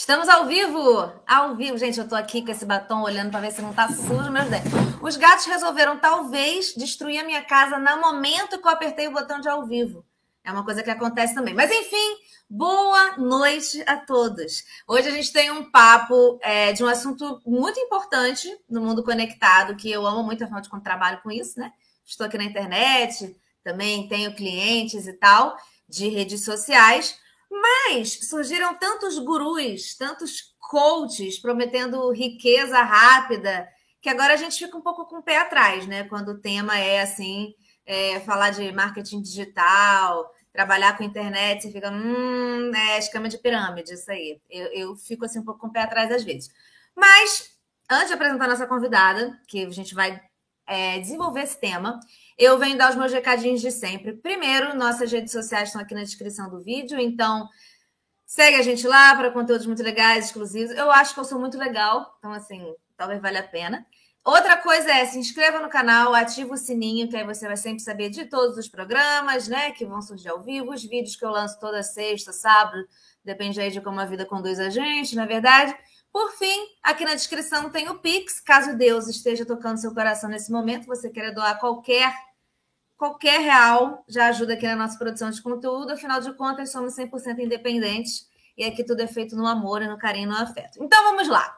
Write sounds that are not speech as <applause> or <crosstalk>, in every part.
Estamos ao vivo! Ao vivo, gente, eu tô aqui com esse batom olhando para ver se não tá sujo meus dentes. Os gatos resolveram talvez destruir a minha casa no momento que eu apertei o botão de ao vivo. É uma coisa que acontece também. Mas enfim, boa noite a todos. Hoje a gente tem um papo é, de um assunto muito importante no mundo conectado, que eu amo muito, afinal de contas, trabalho com isso, né? Estou aqui na internet, também tenho clientes e tal, de redes sociais. Mas surgiram tantos gurus, tantos coaches prometendo riqueza rápida, que agora a gente fica um pouco com o pé atrás, né? Quando o tema é assim, é, falar de marketing digital, trabalhar com internet, você fica, hum, é esquema de pirâmide, isso aí. Eu, eu fico assim um pouco com o pé atrás às vezes. Mas, antes de apresentar nossa convidada, que a gente vai é, desenvolver esse tema, eu venho dar os meus recadinhos de sempre. Primeiro, nossas redes sociais estão aqui na descrição do vídeo, então segue a gente lá para conteúdos muito legais, exclusivos. Eu acho que eu sou muito legal, então assim, talvez valha a pena. Outra coisa é se inscreva no canal, ativa o sininho, que aí você vai sempre saber de todos os programas, né? Que vão surgir ao vivo, os vídeos que eu lanço toda sexta, sábado, depende aí de como a vida conduz a gente, na é verdade. Por fim, aqui na descrição tem o Pix, caso Deus esteja tocando seu coração nesse momento, você queira doar qualquer qualquer real já ajuda aqui na nossa produção de conteúdo. Afinal de contas, somos 100% independentes e aqui tudo é feito no amor, no carinho, no afeto. Então vamos lá.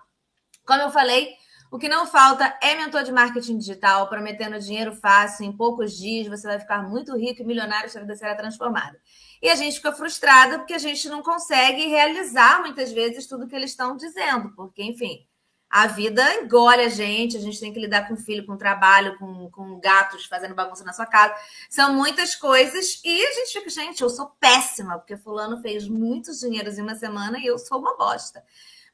Como eu falei, o que não falta é mentor de marketing digital, prometendo dinheiro fácil. Em poucos dias você vai ficar muito rico e milionário, sua vida será transformada. E a gente fica frustrada porque a gente não consegue realizar muitas vezes tudo que eles estão dizendo, porque, enfim, a vida engole a gente, a gente tem que lidar com filho, com trabalho, com, com gatos fazendo bagunça na sua casa. São muitas coisas e a gente fica, gente, eu sou péssima, porque fulano fez muitos dinheiros em uma semana e eu sou uma bosta.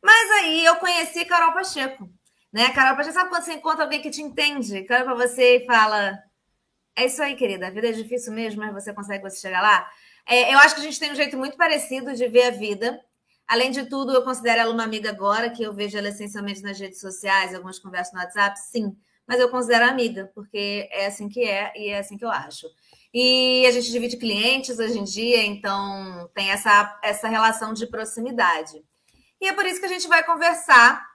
Mas aí eu conheci Carol Pacheco, né? Carol Pacheco, sabe quando você encontra alguém que te entende, que olha para você e fala: É isso aí, querida, a vida é difícil mesmo, mas você consegue você chegar lá? É, eu acho que a gente tem um jeito muito parecido de ver a vida. Além de tudo, eu considero ela uma amiga agora, que eu vejo ela essencialmente nas redes sociais, algumas conversas no WhatsApp, sim. Mas eu considero amiga, porque é assim que é e é assim que eu acho. E a gente divide clientes hoje em dia, então tem essa, essa relação de proximidade. E é por isso que a gente vai conversar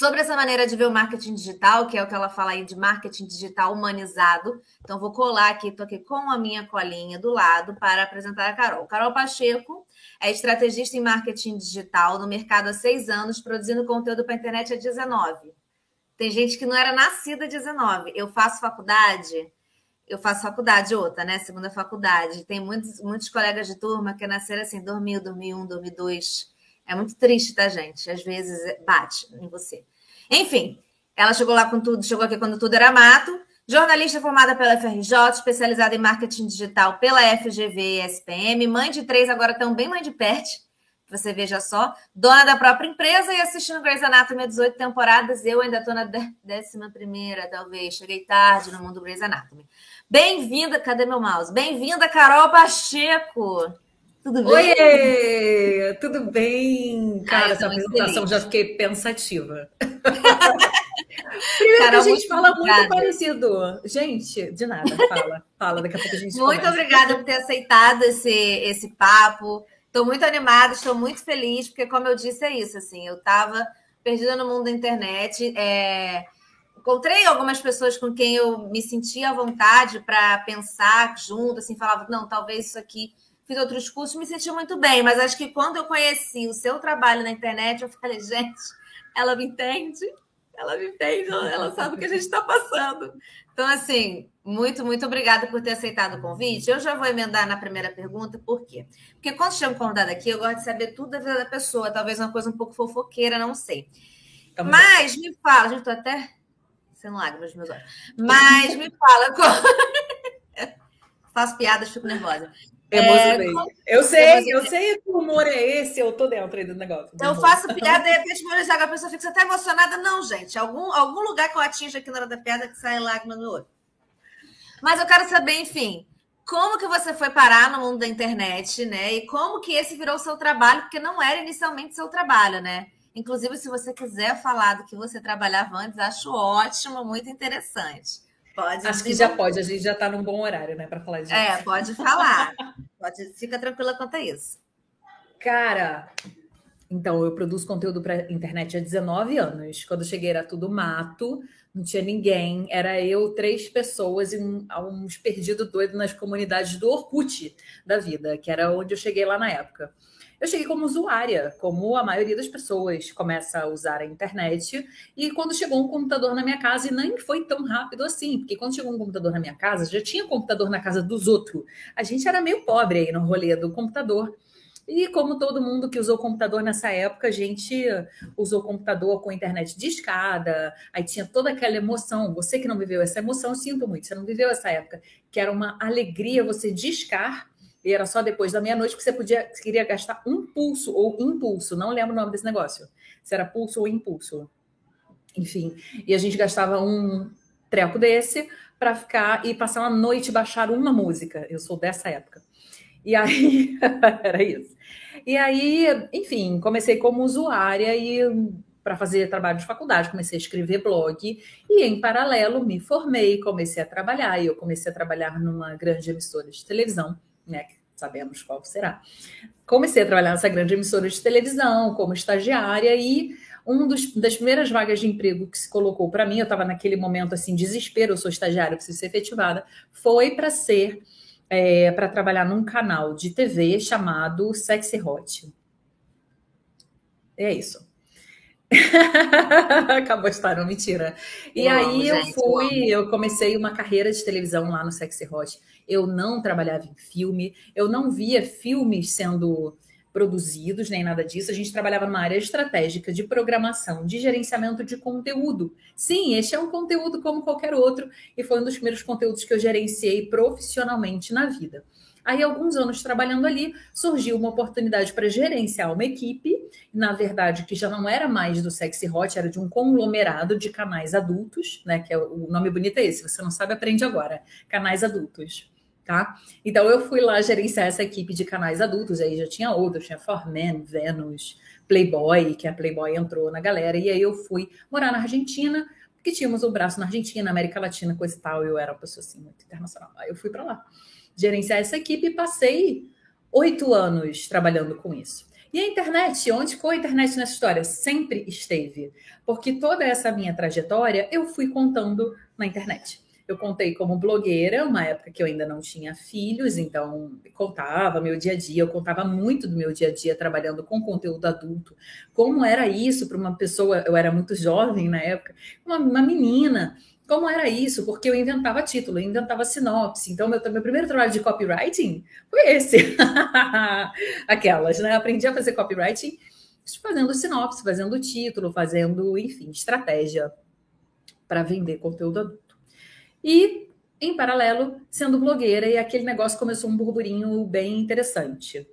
sobre essa maneira de ver o marketing digital, que é o que ela fala aí de marketing digital humanizado. Então, vou colar aqui, estou aqui com a minha colinha do lado para apresentar a Carol. Carol Pacheco é estrategista em marketing digital no mercado há seis anos, produzindo conteúdo para a internet há 19. Tem gente que não era nascida há 19. Eu faço faculdade, eu faço faculdade outra, né? Segunda faculdade. Tem muitos, muitos colegas de turma que nasceram assim, dormiu, dormiu um, dormiu dois. É muito triste, tá, gente? Às vezes bate em você. Enfim, ela chegou lá com tudo, chegou aqui quando tudo era mato. Jornalista formada pela FRJ, especializada em marketing digital pela FGV SPM, mãe de três, agora também mãe de pet, você veja só, dona da própria empresa e assistindo Grey's Anatomy há 18 temporadas. Eu ainda estou na décima primeira, talvez. Cheguei tarde no mundo Grey's Anatomy. Bem-vinda, cadê meu mouse? Bem-vinda, Carol Pacheco. Tudo bem? Oi, tudo bem? Cara, essa apresentação já fiquei pensativa. <laughs> Primeiro Carol, que a gente fala obrigada. muito parecido. Gente, de nada, fala. Fala, daqui a pouco a gente Muito começa. obrigada por ter aceitado esse, esse papo. Estou muito animada, estou muito feliz, porque, como eu disse, é isso. Assim, eu estava perdida no mundo da internet. É... Encontrei algumas pessoas com quem eu me sentia à vontade para pensar junto, assim, falava, não, talvez isso aqui fiz outros cursos, me senti muito bem, mas acho que quando eu conheci o seu trabalho na internet, eu falei, gente, ela me entende, ela me entende, ela sabe o que a gente está passando. Então, assim, muito, muito obrigada por ter aceitado o convite. Eu já vou emendar na primeira pergunta, por quê? Porque quando chega um convidado aqui, eu gosto de saber tudo da vida da pessoa, talvez uma coisa um pouco fofoqueira, não sei. Tá Mas me fala, gente, estou até sem lágrimas nos meus olhos. Mas me fala. <laughs> Faço piadas, fico nervosa. Emocionei. É, eu sei, eu sei que o humor é esse, eu tô dentro aí do negócio. Então, eu faço piada e de repente a pessoa fica até emocionada. Não, gente, algum, algum lugar que eu atinja aqui na hora da piada que sai lágrima no olho. Mas eu quero saber, enfim, como que você foi parar no mundo da internet, né? E como que esse virou seu trabalho, porque não era inicialmente seu trabalho, né? Inclusive, se você quiser falar do que você trabalhava antes, acho ótimo, muito interessante. Pode. Acho que já pode, a gente já está num bom horário, né, para falar disso. É, <laughs> pode falar. pode, fica tranquila quanto a isso. Cara, Então, eu produzo conteúdo para internet há 19 anos. Quando eu cheguei era tudo mato, não tinha ninguém. Era eu, três pessoas e um, uns perdidos doidos nas comunidades do Orkut da vida, que era onde eu cheguei lá na época. Eu cheguei como usuária, como a maioria das pessoas começa a usar a internet. E quando chegou um computador na minha casa, e nem foi tão rápido assim, porque quando chegou um computador na minha casa, já tinha computador na casa dos outros. A gente era meio pobre aí no rolê do computador. E como todo mundo que usou computador nessa época, a gente usou computador com internet de escada, aí tinha toda aquela emoção. Você que não viveu essa emoção, sinto muito, você não viveu essa época, que era uma alegria você discar, e era só depois da meia-noite que você podia, queria gastar um pulso ou impulso, não lembro o nome desse negócio, se era pulso ou impulso. Enfim, e a gente gastava um treco desse para ficar e passar uma noite baixar uma música. Eu sou dessa época. E aí, <laughs> era isso. E aí, enfim, comecei como usuária e para fazer trabalho de faculdade, comecei a escrever blog e em paralelo me formei, comecei a trabalhar e eu comecei a trabalhar numa grande emissora de televisão, né, sabemos qual será. Comecei a trabalhar nessa grande emissora de televisão como estagiária e um dos, das primeiras vagas de emprego que se colocou para mim, eu estava naquele momento assim, desespero, eu sou estagiária, preciso ser efetivada, foi para ser é, para trabalhar num canal de TV chamado Sexy Hot. É isso. <laughs> Acabou a história, mentira. E eu aí amo, eu gente, fui, eu, eu comecei uma carreira de televisão lá no Sexy Hot. Eu não trabalhava em filme, eu não via filmes sendo produzidos, nem nada disso. A gente trabalhava numa área estratégica de programação, de gerenciamento de conteúdo. Sim, este é um conteúdo como qualquer outro, e foi um dos primeiros conteúdos que eu gerenciei profissionalmente na vida. Aí, alguns anos trabalhando ali, surgiu uma oportunidade para gerenciar uma equipe, na verdade, que já não era mais do Sexy Hot, era de um conglomerado de canais adultos, né? Que é o nome bonito é esse, você não sabe, aprende agora. Canais adultos tá? Então eu fui lá gerenciar essa equipe de canais adultos, aí já tinha outros, tinha Forman, Venus, Playboy, que a Playboy entrou na galera, e aí eu fui morar na Argentina, porque tínhamos um braço na Argentina, na América Latina, coisa e tal, eu era uma pessoa assim muito internacional. Aí eu fui para lá gerenciar essa equipe e passei oito anos trabalhando com isso. E a internet, onde ficou a internet nessa história? Sempre esteve, porque toda essa minha trajetória eu fui contando na internet. Eu contei como blogueira, uma época que eu ainda não tinha filhos, então contava meu dia a dia, eu contava muito do meu dia a dia trabalhando com conteúdo adulto. Como era isso para uma pessoa, eu era muito jovem na época, uma, uma menina como era isso, porque eu inventava título, eu inventava sinopse. Então, meu, meu primeiro trabalho de copywriting foi esse. <laughs> Aquelas, né? Aprendi a fazer copywriting fazendo sinopse, fazendo título, fazendo, enfim, estratégia para vender conteúdo adulto. E, em paralelo, sendo blogueira, e aquele negócio começou um burburinho bem interessante.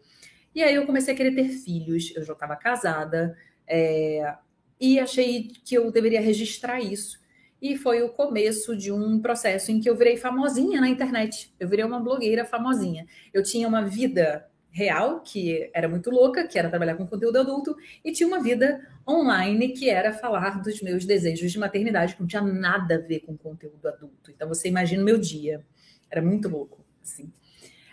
E aí eu comecei a querer ter filhos, eu já estava casada, é, e achei que eu deveria registrar isso. E foi o começo de um processo em que eu virei famosinha na internet. Eu virei uma blogueira famosinha. Eu tinha uma vida real, que era muito louca, que era trabalhar com conteúdo adulto, e tinha uma vida online, que era falar dos meus desejos de maternidade, que não tinha nada a ver com conteúdo adulto. Então você imagina o meu dia. Era muito louco, assim.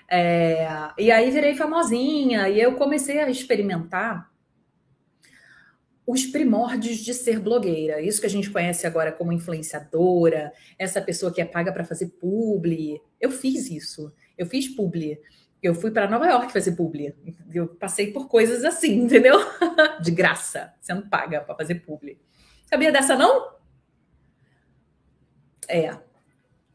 É, e aí virei famosinha, e eu comecei a experimentar os primórdios de ser blogueira. Isso que a gente conhece agora como influenciadora, essa pessoa que é paga para fazer publi. Eu fiz isso. Eu fiz publi. Eu fui para Nova York fazer publi. Eu passei por coisas assim, <laughs> entendeu? De graça, sendo paga para fazer publi. Sabia dessa não? É.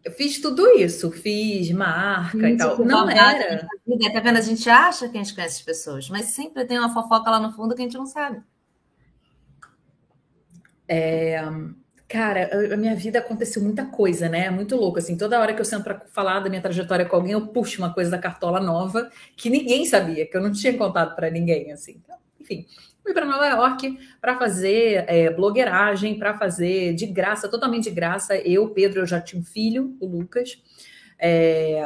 Eu fiz tudo isso, fiz marca e tal. Não era. Tá vendo? A gente acha que a gente conhece as pessoas, mas sempre tem uma fofoca lá no fundo que a gente não sabe. É, Cara, a minha vida aconteceu muita coisa, né? Muito louco, assim. Toda hora que eu sento para falar da minha trajetória com alguém, eu puxo uma coisa da cartola nova que ninguém sabia, que eu não tinha contado para ninguém, assim. Então, enfim, fui para Nova York para fazer é, blogueiragem, para fazer de graça, totalmente de graça. Eu, Pedro, eu já tinha um filho, o Lucas. É,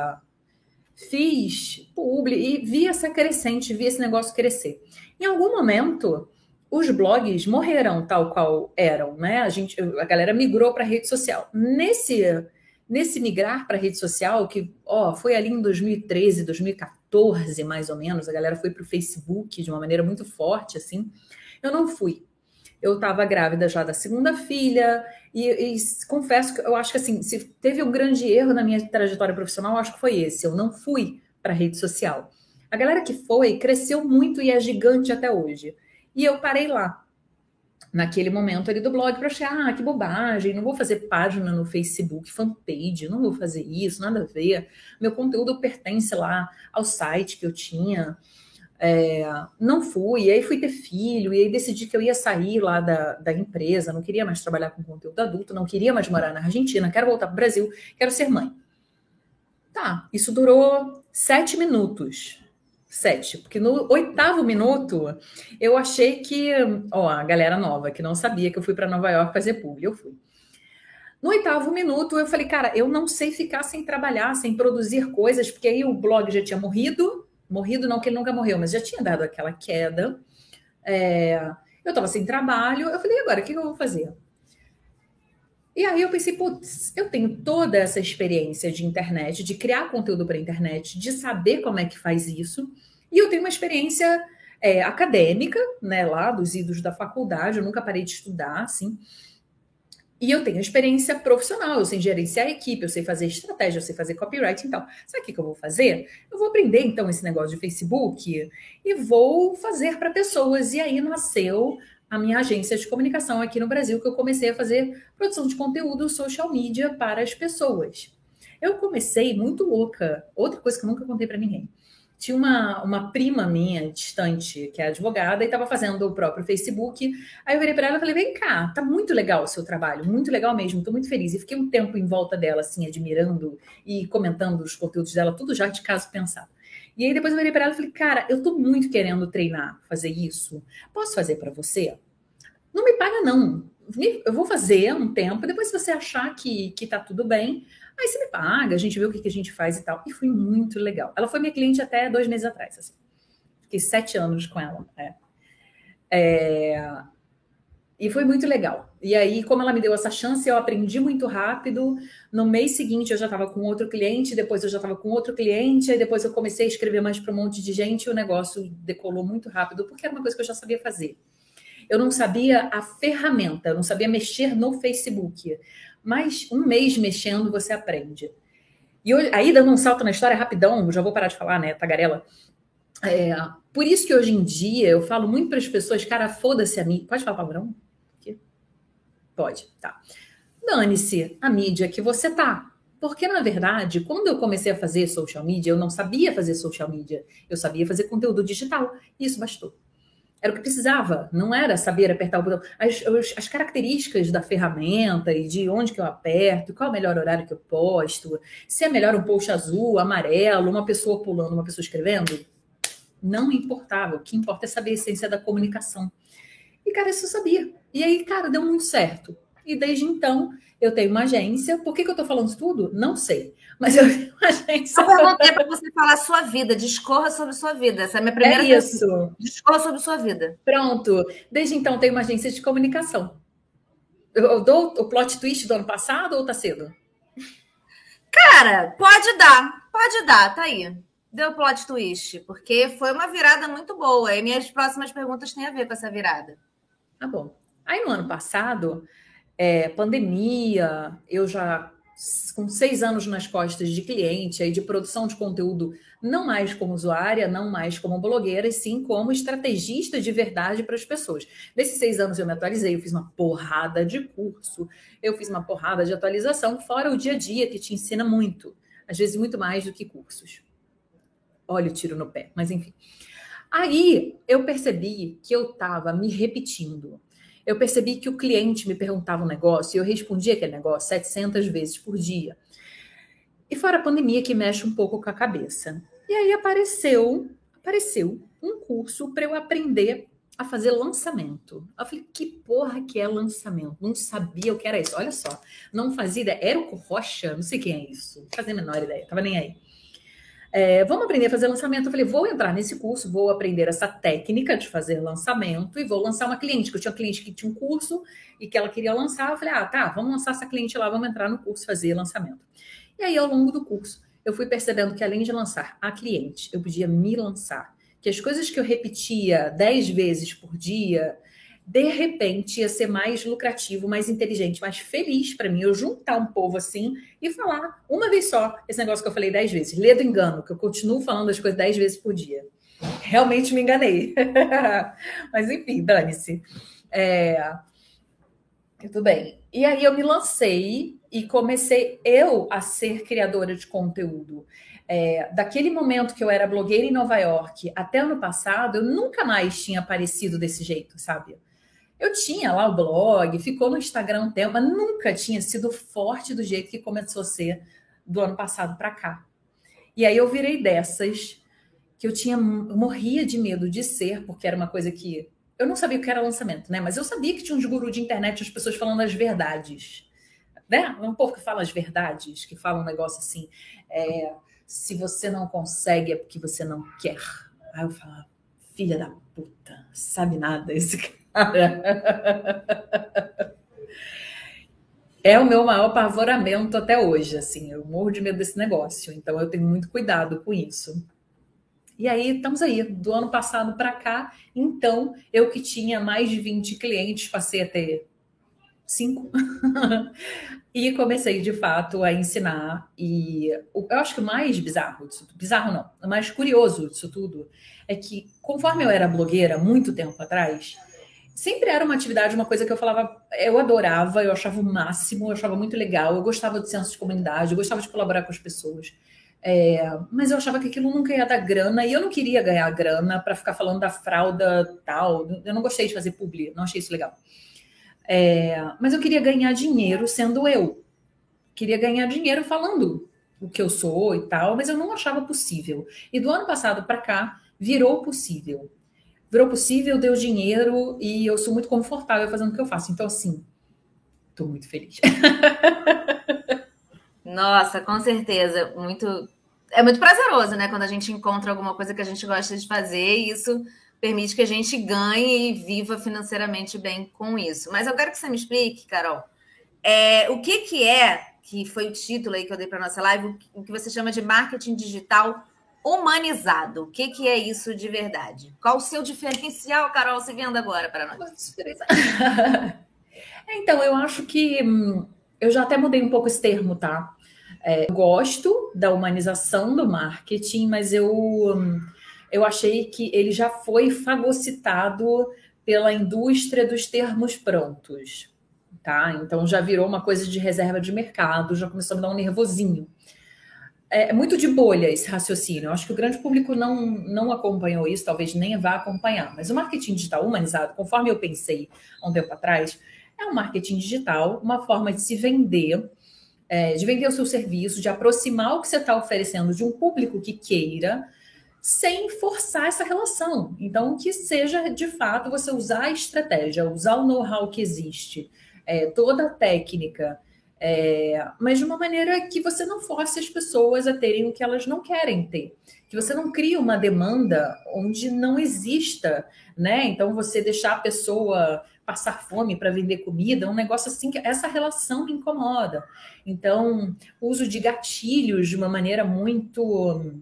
fiz publi e vi essa crescente, vi esse negócio crescer. Em algum momento, os blogs morreram tal qual eram, né? A gente, a galera migrou para rede social. Nesse nesse migrar para a rede social, que ó, foi ali em 2013, 2014, mais ou menos, a galera foi para o Facebook de uma maneira muito forte, assim, eu não fui. Eu estava grávida já da segunda filha, e, e, confesso que eu acho que assim, se teve um grande erro na minha trajetória profissional, acho que foi esse. Eu não fui para a rede social. A galera que foi cresceu muito e é gigante até hoje. E eu parei lá naquele momento ali do blog para achar, ah, que bobagem, não vou fazer página no Facebook, fanpage, não vou fazer isso, nada a ver. Meu conteúdo pertence lá ao site que eu tinha. É, não fui, e aí fui ter filho, e aí decidi que eu ia sair lá da, da empresa, não queria mais trabalhar com conteúdo adulto, não queria mais morar na Argentina, quero voltar para o Brasil, quero ser mãe. Tá, isso durou sete minutos sete, porque no oitavo minuto eu achei que, ó, a galera nova que não sabia que eu fui para Nova York fazer publi, eu fui. No oitavo minuto eu falei, cara, eu não sei ficar sem trabalhar, sem produzir coisas, porque aí o blog já tinha morrido, morrido não que ele nunca morreu, mas já tinha dado aquela queda. É, eu estava sem trabalho, eu falei, agora o que eu vou fazer? E aí eu pensei, putz, eu tenho toda essa experiência de internet, de criar conteúdo para internet, de saber como é que faz isso. E eu tenho uma experiência é, acadêmica, né, lá dos idos da faculdade, eu nunca parei de estudar, assim. E eu tenho experiência profissional, eu sei gerenciar a equipe, eu sei fazer estratégia, eu sei fazer copyright, então, sabe o que eu vou fazer? Eu vou aprender, então, esse negócio de Facebook e vou fazer para pessoas. E aí nasceu a minha agência de comunicação aqui no Brasil, que eu comecei a fazer produção de conteúdo social media para as pessoas. Eu comecei muito louca. Outra coisa que eu nunca contei para ninguém. Tinha uma, uma prima minha distante, que é advogada, e estava fazendo o próprio Facebook. Aí eu virei para ela e falei: vem cá, tá muito legal o seu trabalho, muito legal mesmo, estou muito feliz. E fiquei um tempo em volta dela, assim, admirando e comentando os conteúdos dela, tudo já de caso pensado. E aí depois eu virei para ela e falei, cara, eu tô muito querendo treinar, fazer isso. Posso fazer para você? Não me paga, não. Eu vou fazer um tempo, depois se você achar que, que tá tudo bem, aí você me paga, a gente vê o que, que a gente faz e tal. E foi muito legal. Ela foi minha cliente até dois meses atrás, assim. Fiquei sete anos com ela. É. É... E foi muito legal. E aí, como ela me deu essa chance, eu aprendi muito rápido. No mês seguinte, eu já estava com outro cliente, depois eu já estava com outro cliente, aí depois eu comecei a escrever mais para um monte de gente e o negócio decolou muito rápido, porque era uma coisa que eu já sabia fazer. Eu não sabia a ferramenta, eu não sabia mexer no Facebook. Mas um mês mexendo, você aprende. E aí, dando um salto na história rapidão, já vou parar de falar, né, tagarela. É, por isso que hoje em dia eu falo muito para as pessoas, cara, foda-se a mim. Pode falar palavrão? Pode, tá. Dane-se a mídia que você tá. Porque, na verdade, quando eu comecei a fazer social media, eu não sabia fazer social media. Eu sabia fazer conteúdo digital. E isso bastou. Era o que precisava. Não era saber apertar o botão. As, as, características da ferramenta e de onde que eu aperto, qual é o melhor horário que eu posto, se é melhor um post azul, amarelo, uma pessoa pulando, uma pessoa escrevendo, não importava. O que importa é saber a essência da comunicação. E, cara, isso eu sabia. E aí, cara, deu muito certo. E desde então, eu tenho uma agência. Por que, que eu estou falando isso tudo? Não sei. Mas eu tenho uma agência. Eu perguntei para você falar a sua vida, discorra sobre sua vida. Essa é a minha primeira é isso. Discorra sobre sua vida. Pronto. Desde então, tenho uma agência de comunicação. Eu, eu dou o plot twist do ano passado ou tá cedo? Cara, pode dar. Pode dar, tá aí. Deu plot twist, porque foi uma virada muito boa. E minhas próximas perguntas têm a ver com essa virada. Tá bom. Aí no ano passado, é, pandemia, eu já com seis anos nas costas de cliente, aí de produção de conteúdo, não mais como usuária, não mais como blogueira, e sim como estrategista de verdade para as pessoas. Nesses seis anos eu me atualizei, eu fiz uma porrada de curso, eu fiz uma porrada de atualização, fora o dia a dia que te ensina muito, às vezes muito mais do que cursos. Olha o tiro no pé, mas enfim. Aí eu percebi que eu estava me repetindo. Eu percebi que o cliente me perguntava um negócio e eu respondia aquele negócio 700 vezes por dia. E fora a pandemia que mexe um pouco com a cabeça. E aí apareceu, apareceu um curso para eu aprender a fazer lançamento. Eu falei, que porra que é lançamento? Não sabia o que era isso. Olha só, não fazia ideia. Érico Rocha, não sei quem é isso. Não fazia a menor ideia, tava nem aí. É, vamos aprender a fazer lançamento. Eu falei, vou entrar nesse curso, vou aprender essa técnica de fazer lançamento e vou lançar uma cliente, que eu tinha uma cliente que tinha um curso e que ela queria lançar. Eu falei, ah, tá, vamos lançar essa cliente lá, vamos entrar no curso fazer lançamento. E aí, ao longo do curso, eu fui percebendo que além de lançar a cliente, eu podia me lançar. Que as coisas que eu repetia dez vezes por dia, de repente ia ser mais lucrativo, mais inteligente, mais feliz para mim eu juntar um povo assim e falar uma vez só esse negócio que eu falei dez vezes. Lê do engano, que eu continuo falando as coisas dez vezes por dia. Realmente me enganei. <laughs> Mas enfim, dane-se. É... Tudo bem. E aí eu me lancei e comecei eu a ser criadora de conteúdo. É, daquele momento que eu era blogueira em Nova York até ano passado, eu nunca mais tinha aparecido desse jeito, sabe? Eu tinha lá o blog, ficou no Instagram um tempo, mas nunca tinha sido forte do jeito que começou a ser do ano passado para cá. E aí eu virei dessas que eu tinha morria de medo de ser, porque era uma coisa que eu não sabia o que era lançamento, né? Mas eu sabia que tinha uns gurus de internet, as pessoas falando as verdades, né? Um pouco que fala as verdades, que fala um negócio assim, é, se você não consegue é porque você não quer. Aí eu falava, filha da puta, sabe nada esse cara. <laughs> é o meu maior pavoramento até hoje, assim, eu morro de medo desse negócio, então eu tenho muito cuidado com isso. E aí, estamos aí, do ano passado para cá, então, eu que tinha mais de 20 clientes, passei a ter cinco, <laughs> e comecei de fato a ensinar. E eu acho que o mais bizarro disso, bizarro não, o mais curioso disso tudo é que, conforme eu era blogueira muito tempo atrás, sempre era uma atividade, uma coisa que eu falava, eu adorava, eu achava o máximo, eu achava muito legal, eu gostava do senso de comunidade, eu gostava de colaborar com as pessoas. É, mas eu achava que aquilo nunca ia dar grana e eu não queria ganhar grana para ficar falando da fralda tal. Eu não gostei de fazer publi, não achei isso legal. É, mas eu queria ganhar dinheiro sendo eu. Queria ganhar dinheiro falando o que eu sou e tal, mas eu não achava possível. E do ano passado para cá virou possível virou possível, deu dinheiro e eu sou muito confortável fazendo o que eu faço. Então, assim, estou muito feliz. <laughs> Nossa, com certeza. Muito. É muito prazeroso, né? Quando a gente encontra alguma coisa que a gente gosta de fazer e isso permite que a gente ganhe e viva financeiramente bem com isso. Mas eu quero que você me explique, Carol, é, o que, que é, que foi o título aí que eu dei para nossa live, o que você chama de marketing digital humanizado. O que, que é isso de verdade? Qual o seu diferencial, Carol, você vendo agora para nós? <laughs> então, eu acho que hum, eu já até mudei um pouco esse termo, tá? É, eu gosto da humanização do marketing, mas eu, hum, eu achei que ele já foi fagocitado pela indústria dos termos prontos, tá? Então já virou uma coisa de reserva de mercado, já começou a me dar um nervosinho. É, é muito de bolha esse raciocínio. Eu acho que o grande público não, não acompanhou isso, talvez nem vá acompanhar. Mas o marketing digital humanizado, conforme eu pensei há um tempo atrás, é um marketing digital, uma forma de se vender, é, de vender o seu serviço, de aproximar o que você está oferecendo de um público que queira, sem forçar essa relação. Então, que seja de fato você usar a estratégia, usar o know-how que existe, é, toda a técnica é, mas de uma maneira que você não force as pessoas a terem o que elas não querem ter. Que você não crie uma demanda onde não exista, né? Então você deixar a pessoa passar fome para vender comida, um negócio assim que essa relação me incomoda. Então, uso de gatilhos de uma maneira muito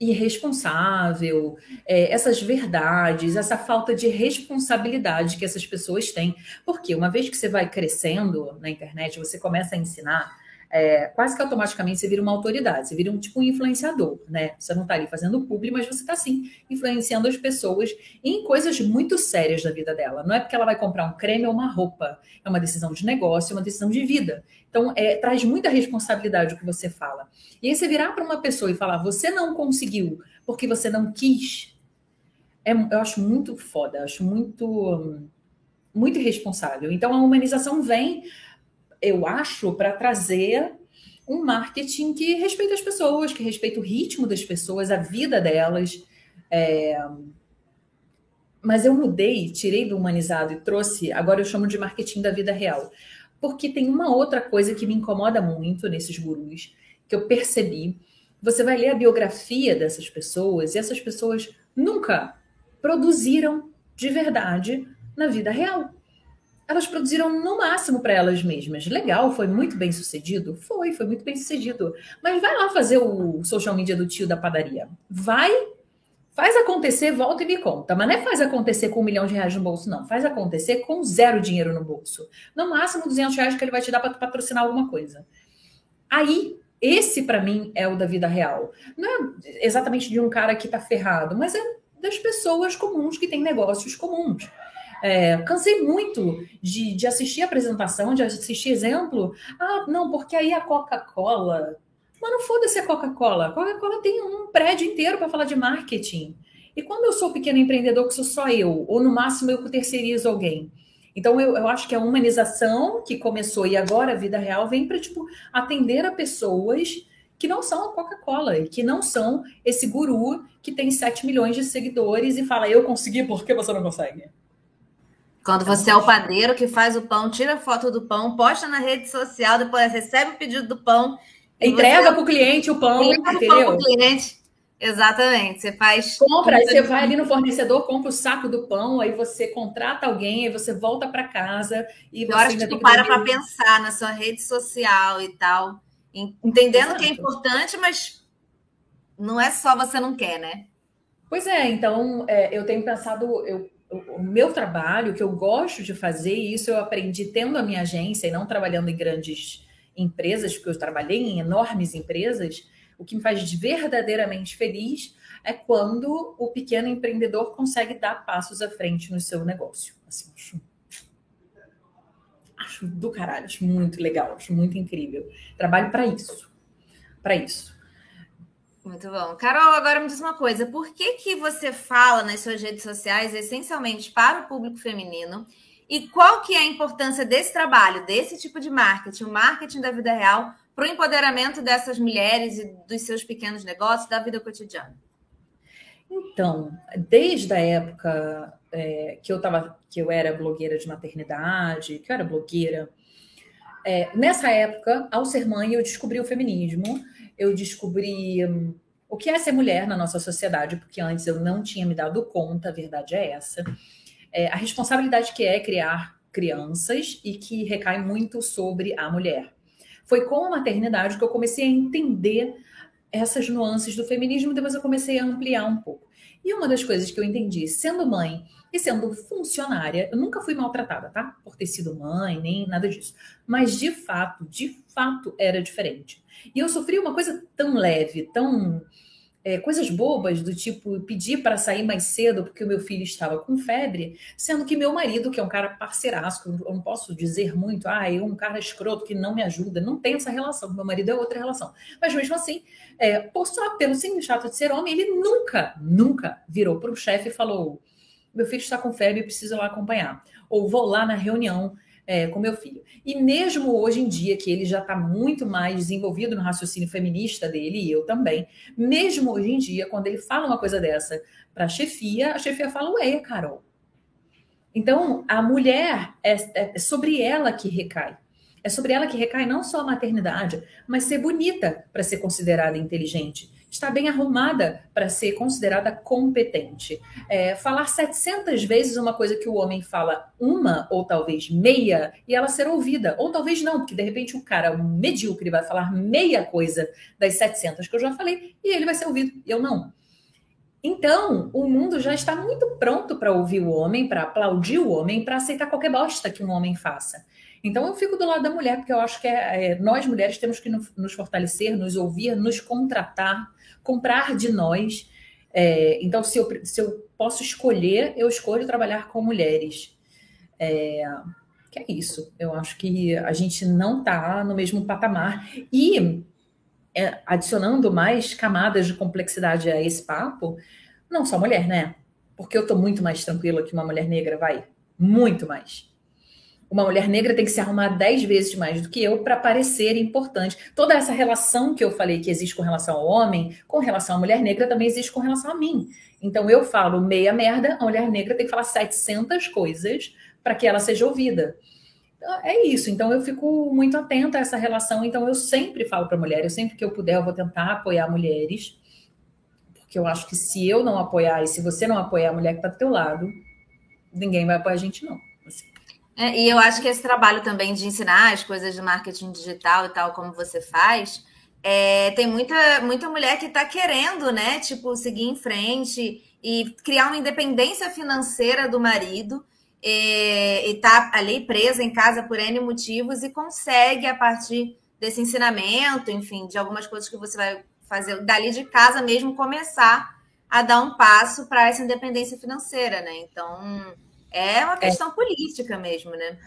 irresponsável, é, essas verdades, essa falta de responsabilidade que essas pessoas têm. Porque uma vez que você vai crescendo na internet, você começa a ensinar, é, quase que automaticamente você vira uma autoridade, você vira um tipo um influenciador, né? Você não está ali fazendo publi, mas você está sim influenciando as pessoas em coisas muito sérias da vida dela. Não é porque ela vai comprar um creme ou uma roupa, é uma decisão de negócio, é uma decisão de vida. Então, é, traz muita responsabilidade o que você fala. E aí você virar para uma pessoa e falar, você não conseguiu porque você não quis, é, eu acho muito foda, acho muito, muito irresponsável. Então, a humanização vem eu acho, para trazer um marketing que respeita as pessoas, que respeita o ritmo das pessoas, a vida delas. É... Mas eu mudei, tirei do humanizado e trouxe, agora eu chamo de marketing da vida real. Porque tem uma outra coisa que me incomoda muito nesses gurus, que eu percebi, você vai ler a biografia dessas pessoas e essas pessoas nunca produziram de verdade na vida real. Elas produziram no máximo para elas mesmas. Legal, foi muito bem sucedido? Foi, foi muito bem sucedido. Mas vai lá fazer o social media do tio da padaria. Vai, faz acontecer, volta e me conta. Mas não é faz acontecer com um milhão de reais no bolso, não. Faz acontecer com zero dinheiro no bolso. No máximo 200 reais que ele vai te dar para patrocinar alguma coisa. Aí esse, para mim, é o da vida real. Não é exatamente de um cara que está ferrado, mas é das pessoas comuns que têm negócios comuns. É, cansei muito de, de assistir apresentação, de assistir exemplo. Ah, não, porque aí a Coca-Cola. Mas não foda-se a Coca-Cola. Coca-Cola tem um prédio inteiro para falar de marketing. E quando eu sou pequeno empreendedor, que sou só eu, ou no máximo eu terceirizo alguém, então, eu, eu acho que a humanização que começou e agora a vida real vem para, tipo, atender a pessoas que não são a Coca-Cola e que não são esse guru que tem 7 milhões de seguidores e fala, eu consegui, por que você não consegue? Quando você é o padeiro que faz o pão, tira foto do pão, posta na rede social, depois recebe o pedido do pão. Entrega para o cliente o pão, entendeu? O cliente. Exatamente. Você faz. Compra, você vai ali no fornecedor, compra o saco do pão, aí você contrata alguém, aí você volta para casa e você. Que tu para para pensar na sua rede social e tal. Entendendo Exato. que é importante, mas não é só você não quer, né? Pois é, então é, eu tenho pensado, eu, o meu trabalho, que eu gosto de fazer, e isso eu aprendi tendo a minha agência e não trabalhando em grandes empresas, porque eu trabalhei em enormes empresas o que me faz verdadeiramente feliz é quando o pequeno empreendedor consegue dar passos à frente no seu negócio. Assim, acho, acho do caralho, acho muito legal, acho muito incrível. Trabalho para isso. Para isso. Muito bom. Carol, agora me diz uma coisa. Por que, que você fala nas suas redes sociais essencialmente para o público feminino? E qual que é a importância desse trabalho, desse tipo de marketing, o marketing da vida real, para o empoderamento dessas mulheres e dos seus pequenos negócios, da vida cotidiana? Então, desde a época é, que eu tava, que eu era blogueira de maternidade, que eu era blogueira, é, nessa época, ao ser mãe, eu descobri o feminismo, eu descobri hum, o que é ser mulher na nossa sociedade, porque antes eu não tinha me dado conta, a verdade é essa. É, a responsabilidade que é criar crianças e que recai muito sobre a mulher. Foi com a maternidade que eu comecei a entender essas nuances do feminismo, depois eu comecei a ampliar um pouco. E uma das coisas que eu entendi, sendo mãe e sendo funcionária, eu nunca fui maltratada, tá? Por ter sido mãe, nem nada disso. Mas de fato, de fato era diferente. E eu sofri uma coisa tão leve, tão é, coisas bobas do tipo pedir para sair mais cedo porque o meu filho estava com febre, sendo que meu marido, que é um cara parceiraço, eu não posso dizer muito, ah, é um cara escroto que não me ajuda, não tem essa relação, meu marido é outra relação. Mas mesmo assim, é, por só pelo simples fato de ser homem, ele nunca, nunca virou para o chefe e falou: meu filho está com febre, preciso lá acompanhar. Ou vou lá na reunião é, com meu filho. E mesmo hoje em dia, que ele já está muito mais desenvolvido no raciocínio feminista dele, e eu também, mesmo hoje em dia, quando ele fala uma coisa dessa para a chefia, a chefia fala, ué, Carol. Então, a mulher, é, é sobre ela que recai. É sobre ela que recai não só a maternidade, mas ser bonita para ser considerada inteligente está bem arrumada para ser considerada competente. É, falar 700 vezes uma coisa que o homem fala uma ou talvez meia e ela ser ouvida, ou talvez não, porque de repente o cara um medíocre vai falar meia coisa das 700 que eu já falei e ele vai ser ouvido, eu não. Então, o mundo já está muito pronto para ouvir o homem, para aplaudir o homem, para aceitar qualquer bosta que um homem faça. Então, eu fico do lado da mulher, porque eu acho que é, é, nós mulheres temos que nos fortalecer, nos ouvir, nos contratar, comprar de nós. É, então, se eu, se eu posso escolher, eu escolho trabalhar com mulheres. É, que é isso. Eu acho que a gente não está no mesmo patamar. E é, adicionando mais camadas de complexidade a esse papo, não só mulher, né? Porque eu estou muito mais tranquila que uma mulher negra, vai. Muito mais uma mulher negra tem que se arrumar dez vezes mais do que eu para parecer importante. Toda essa relação que eu falei que existe com relação ao homem, com relação à mulher negra, também existe com relação a mim. Então eu falo meia merda, a mulher negra tem que falar 700 coisas para que ela seja ouvida. é isso. Então eu fico muito atenta a essa relação. Então eu sempre falo para mulher, eu sempre que eu puder, eu vou tentar apoiar mulheres, porque eu acho que se eu não apoiar e se você não apoiar a mulher que está do teu lado, ninguém vai apoiar a gente não. É, e eu acho que esse trabalho também de ensinar as coisas de marketing digital e tal, como você faz, é, tem muita, muita mulher que está querendo, né? Tipo, seguir em frente e criar uma independência financeira do marido e está ali presa em casa por N motivos e consegue, a partir desse ensinamento, enfim, de algumas coisas que você vai fazer dali de casa mesmo, começar a dar um passo para essa independência financeira, né? Então, é uma questão é. política mesmo, né?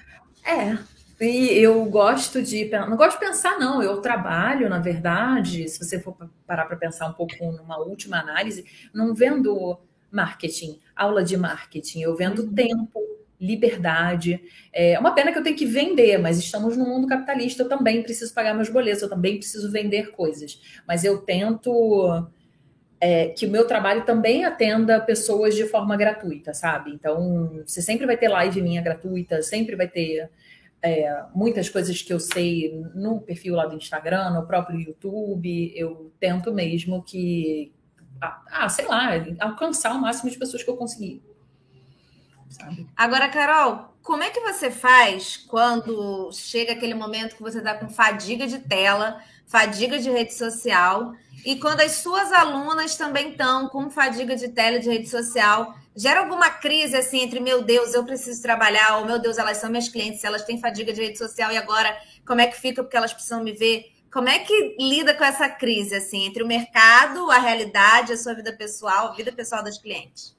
É. E eu gosto de. Não gosto de pensar, não. Eu trabalho, na verdade, se você for parar para pensar um pouco numa última análise, não vendo marketing, aula de marketing, eu vendo uhum. tempo, liberdade. É uma pena que eu tenho que vender, mas estamos no mundo capitalista, eu também preciso pagar meus boletos, eu também preciso vender coisas. Mas eu tento é, que o meu trabalho também atenda pessoas de forma gratuita, sabe? Então, você sempre vai ter live minha gratuita, sempre vai ter é, muitas coisas que eu sei no perfil lá do Instagram, no próprio YouTube. Eu tento mesmo que, ah, sei lá, alcançar o máximo de pessoas que eu conseguir sabe? Agora, Carol, como é que você faz quando chega aquele momento que você está com fadiga de tela, fadiga de rede social, e quando as suas alunas também estão com fadiga de tela de rede social? Gera alguma crise assim entre meu Deus, eu preciso trabalhar, ou meu Deus, elas são minhas clientes, elas têm fadiga de rede social e agora como é que fica porque elas precisam me ver? Como é que lida com essa crise assim entre o mercado, a realidade, a sua vida pessoal, a vida pessoal das clientes?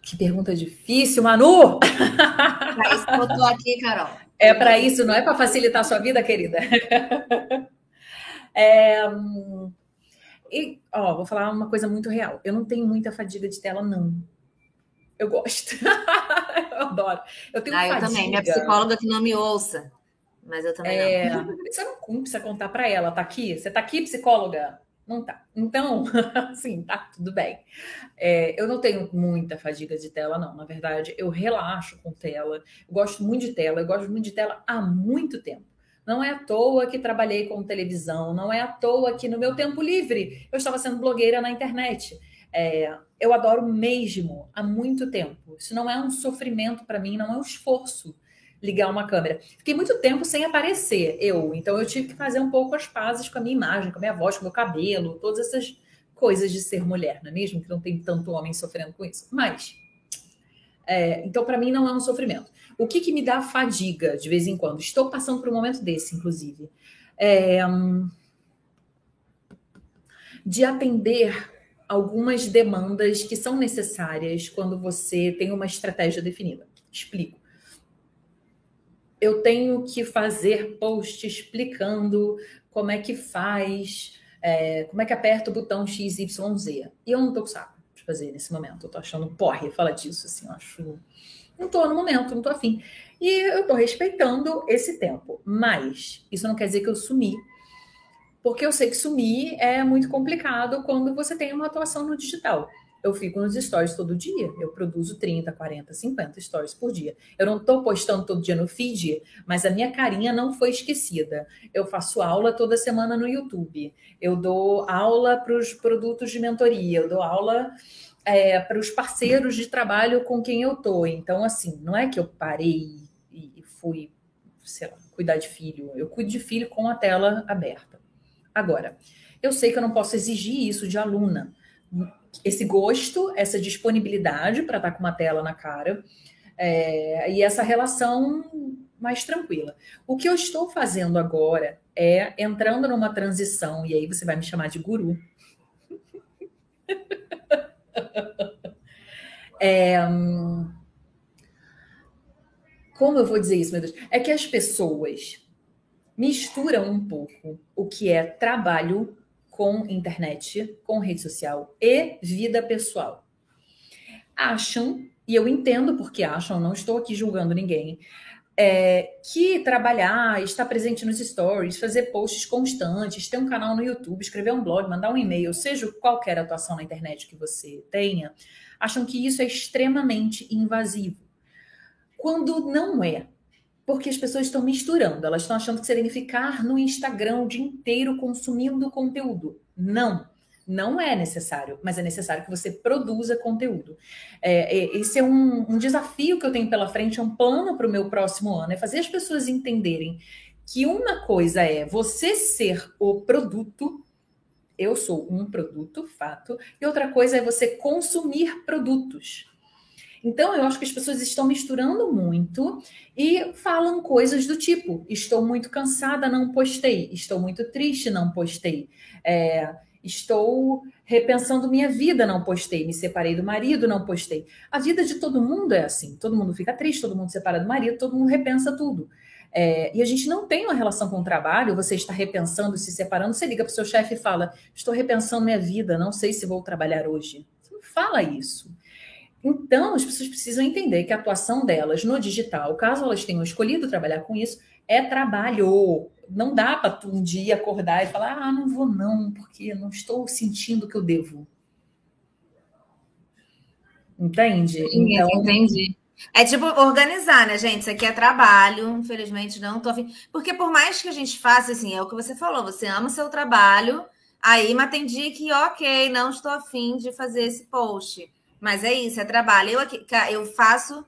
Que pergunta difícil, Manu! Para isso que eu estou aqui, Carol. É para isso, não é para facilitar a sua vida, querida. <laughs> É, e, ó, vou falar uma coisa muito real. Eu não tenho muita fadiga de tela, não. Eu gosto. <laughs> eu adoro. Eu tenho ah, eu também. Minha psicóloga que não me ouça. Mas eu também é... não. Você não precisa contar para ela, tá aqui? Você tá aqui, psicóloga? Não tá. Então, <laughs> assim, tá tudo bem. É, eu não tenho muita fadiga de tela, não. Na verdade, eu relaxo com tela. Eu gosto muito de tela. Eu gosto muito de tela há muito tempo. Não é à toa que trabalhei com televisão. Não é à toa que no meu tempo livre eu estava sendo blogueira na internet. É, eu adoro mesmo há muito tempo. Isso não é um sofrimento para mim, não é um esforço ligar uma câmera. Fiquei muito tempo sem aparecer, eu. Então eu tive que fazer um pouco as pazes com a minha imagem, com a minha voz, com o meu cabelo, todas essas coisas de ser mulher, não é mesmo? Que não tem tanto homem sofrendo com isso. Mas, é, então para mim não é um sofrimento. O que, que me dá fadiga de vez em quando? Estou passando por um momento desse, inclusive. É, de atender algumas demandas que são necessárias quando você tem uma estratégia definida. Explico eu tenho que fazer post explicando como é que faz, é, como é que aperta o botão XYZ. E eu não tô com saco de fazer nesse momento. Eu tô achando porre falar disso, assim, eu acho. Não tô no momento, não tô afim. E eu tô respeitando esse tempo. Mas isso não quer dizer que eu sumi. Porque eu sei que sumir é muito complicado quando você tem uma atuação no digital eu fico nos stories todo dia. Eu produzo 30, 40, 50 stories por dia. Eu não estou postando todo dia no feed, mas a minha carinha não foi esquecida. Eu faço aula toda semana no YouTube. Eu dou aula para os produtos de mentoria. Eu dou aula é, para os parceiros de trabalho com quem eu tô. Então, assim, não é que eu parei e fui, sei lá, cuidar de filho. Eu cuido de filho com a tela aberta. Agora, eu sei que eu não posso exigir isso de aluna esse gosto, essa disponibilidade para estar tá com uma tela na cara é, e essa relação mais tranquila. O que eu estou fazendo agora é entrando numa transição, e aí você vai me chamar de guru. <laughs> <laughs> é, como eu vou dizer isso, meu Deus? É que as pessoas misturam um pouco o que é trabalho com internet, com rede social e vida pessoal. Acham, e eu entendo porque acham, não estou aqui julgando ninguém, é, que trabalhar, estar presente nos stories, fazer posts constantes, ter um canal no YouTube, escrever um blog, mandar um e-mail, seja qualquer atuação na internet que você tenha, acham que isso é extremamente invasivo. quando não é. Porque as pessoas estão misturando, elas estão achando que você tem que ficar no Instagram o dia inteiro consumindo conteúdo. Não, não é necessário, mas é necessário que você produza conteúdo. É, é, esse é um, um desafio que eu tenho pela frente, é um plano para o meu próximo ano, é fazer as pessoas entenderem que uma coisa é você ser o produto, eu sou um produto, fato, e outra coisa é você consumir produtos. Então, eu acho que as pessoas estão misturando muito e falam coisas do tipo: estou muito cansada, não postei, estou muito triste, não postei. É, Estou repensando minha vida, não postei. Me separei do marido, não postei. A vida de todo mundo é assim. Todo mundo fica triste, todo mundo separa do marido, todo mundo repensa tudo. É, e a gente não tem uma relação com o trabalho, você está repensando, se separando, você liga para o seu chefe e fala: Estou repensando minha vida, não sei se vou trabalhar hoje. Você não fala isso. Então, as pessoas precisam entender que a atuação delas no digital, caso elas tenham escolhido trabalhar com isso, é trabalho não dá para tu um dia acordar e falar, ah, não vou não, porque não estou sentindo que eu devo. Entende? Então, entendi. É tipo organizar, né, gente? Isso aqui é trabalho, infelizmente não tô afim. Porque por mais que a gente faça, assim, é o que você falou, você ama o seu trabalho, aí, mas tem dia que, ok, não estou afim de fazer esse post. Mas é isso, é trabalho. Eu, aqui, eu faço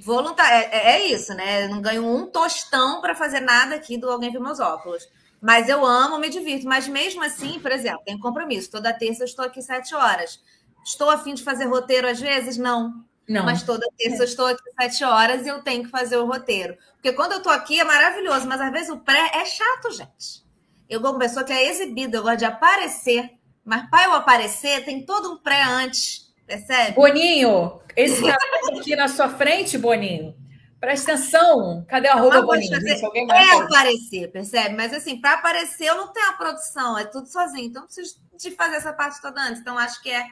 voluntário. É, é, é, isso, né? Eu não ganho um tostão para fazer nada aqui do Alguém Viu Meus Óculos. Mas eu amo, me divirto. Mas mesmo assim, por exemplo, tem compromisso. Toda terça eu estou aqui sete horas. Estou afim de fazer roteiro às vezes? Não. Não. Mas toda terça eu estou aqui sete horas e eu tenho que fazer o roteiro. Porque quando eu estou aqui é maravilhoso, mas às vezes o pré é chato, gente. Eu sou uma pessoa que é exibida, eu gosto de aparecer. Mas para eu aparecer, tem todo um pré antes. Percebe? Boninho, esse cara aqui na sua frente, Boninho. Presta atenção. Cadê a roupa, Boninho? Fazer, alguém vai é aparecer, percebe? Mas assim, para aparecer, eu não tenho a produção, é tudo sozinho. Então, eu preciso de fazer essa parte toda antes. Então, acho que é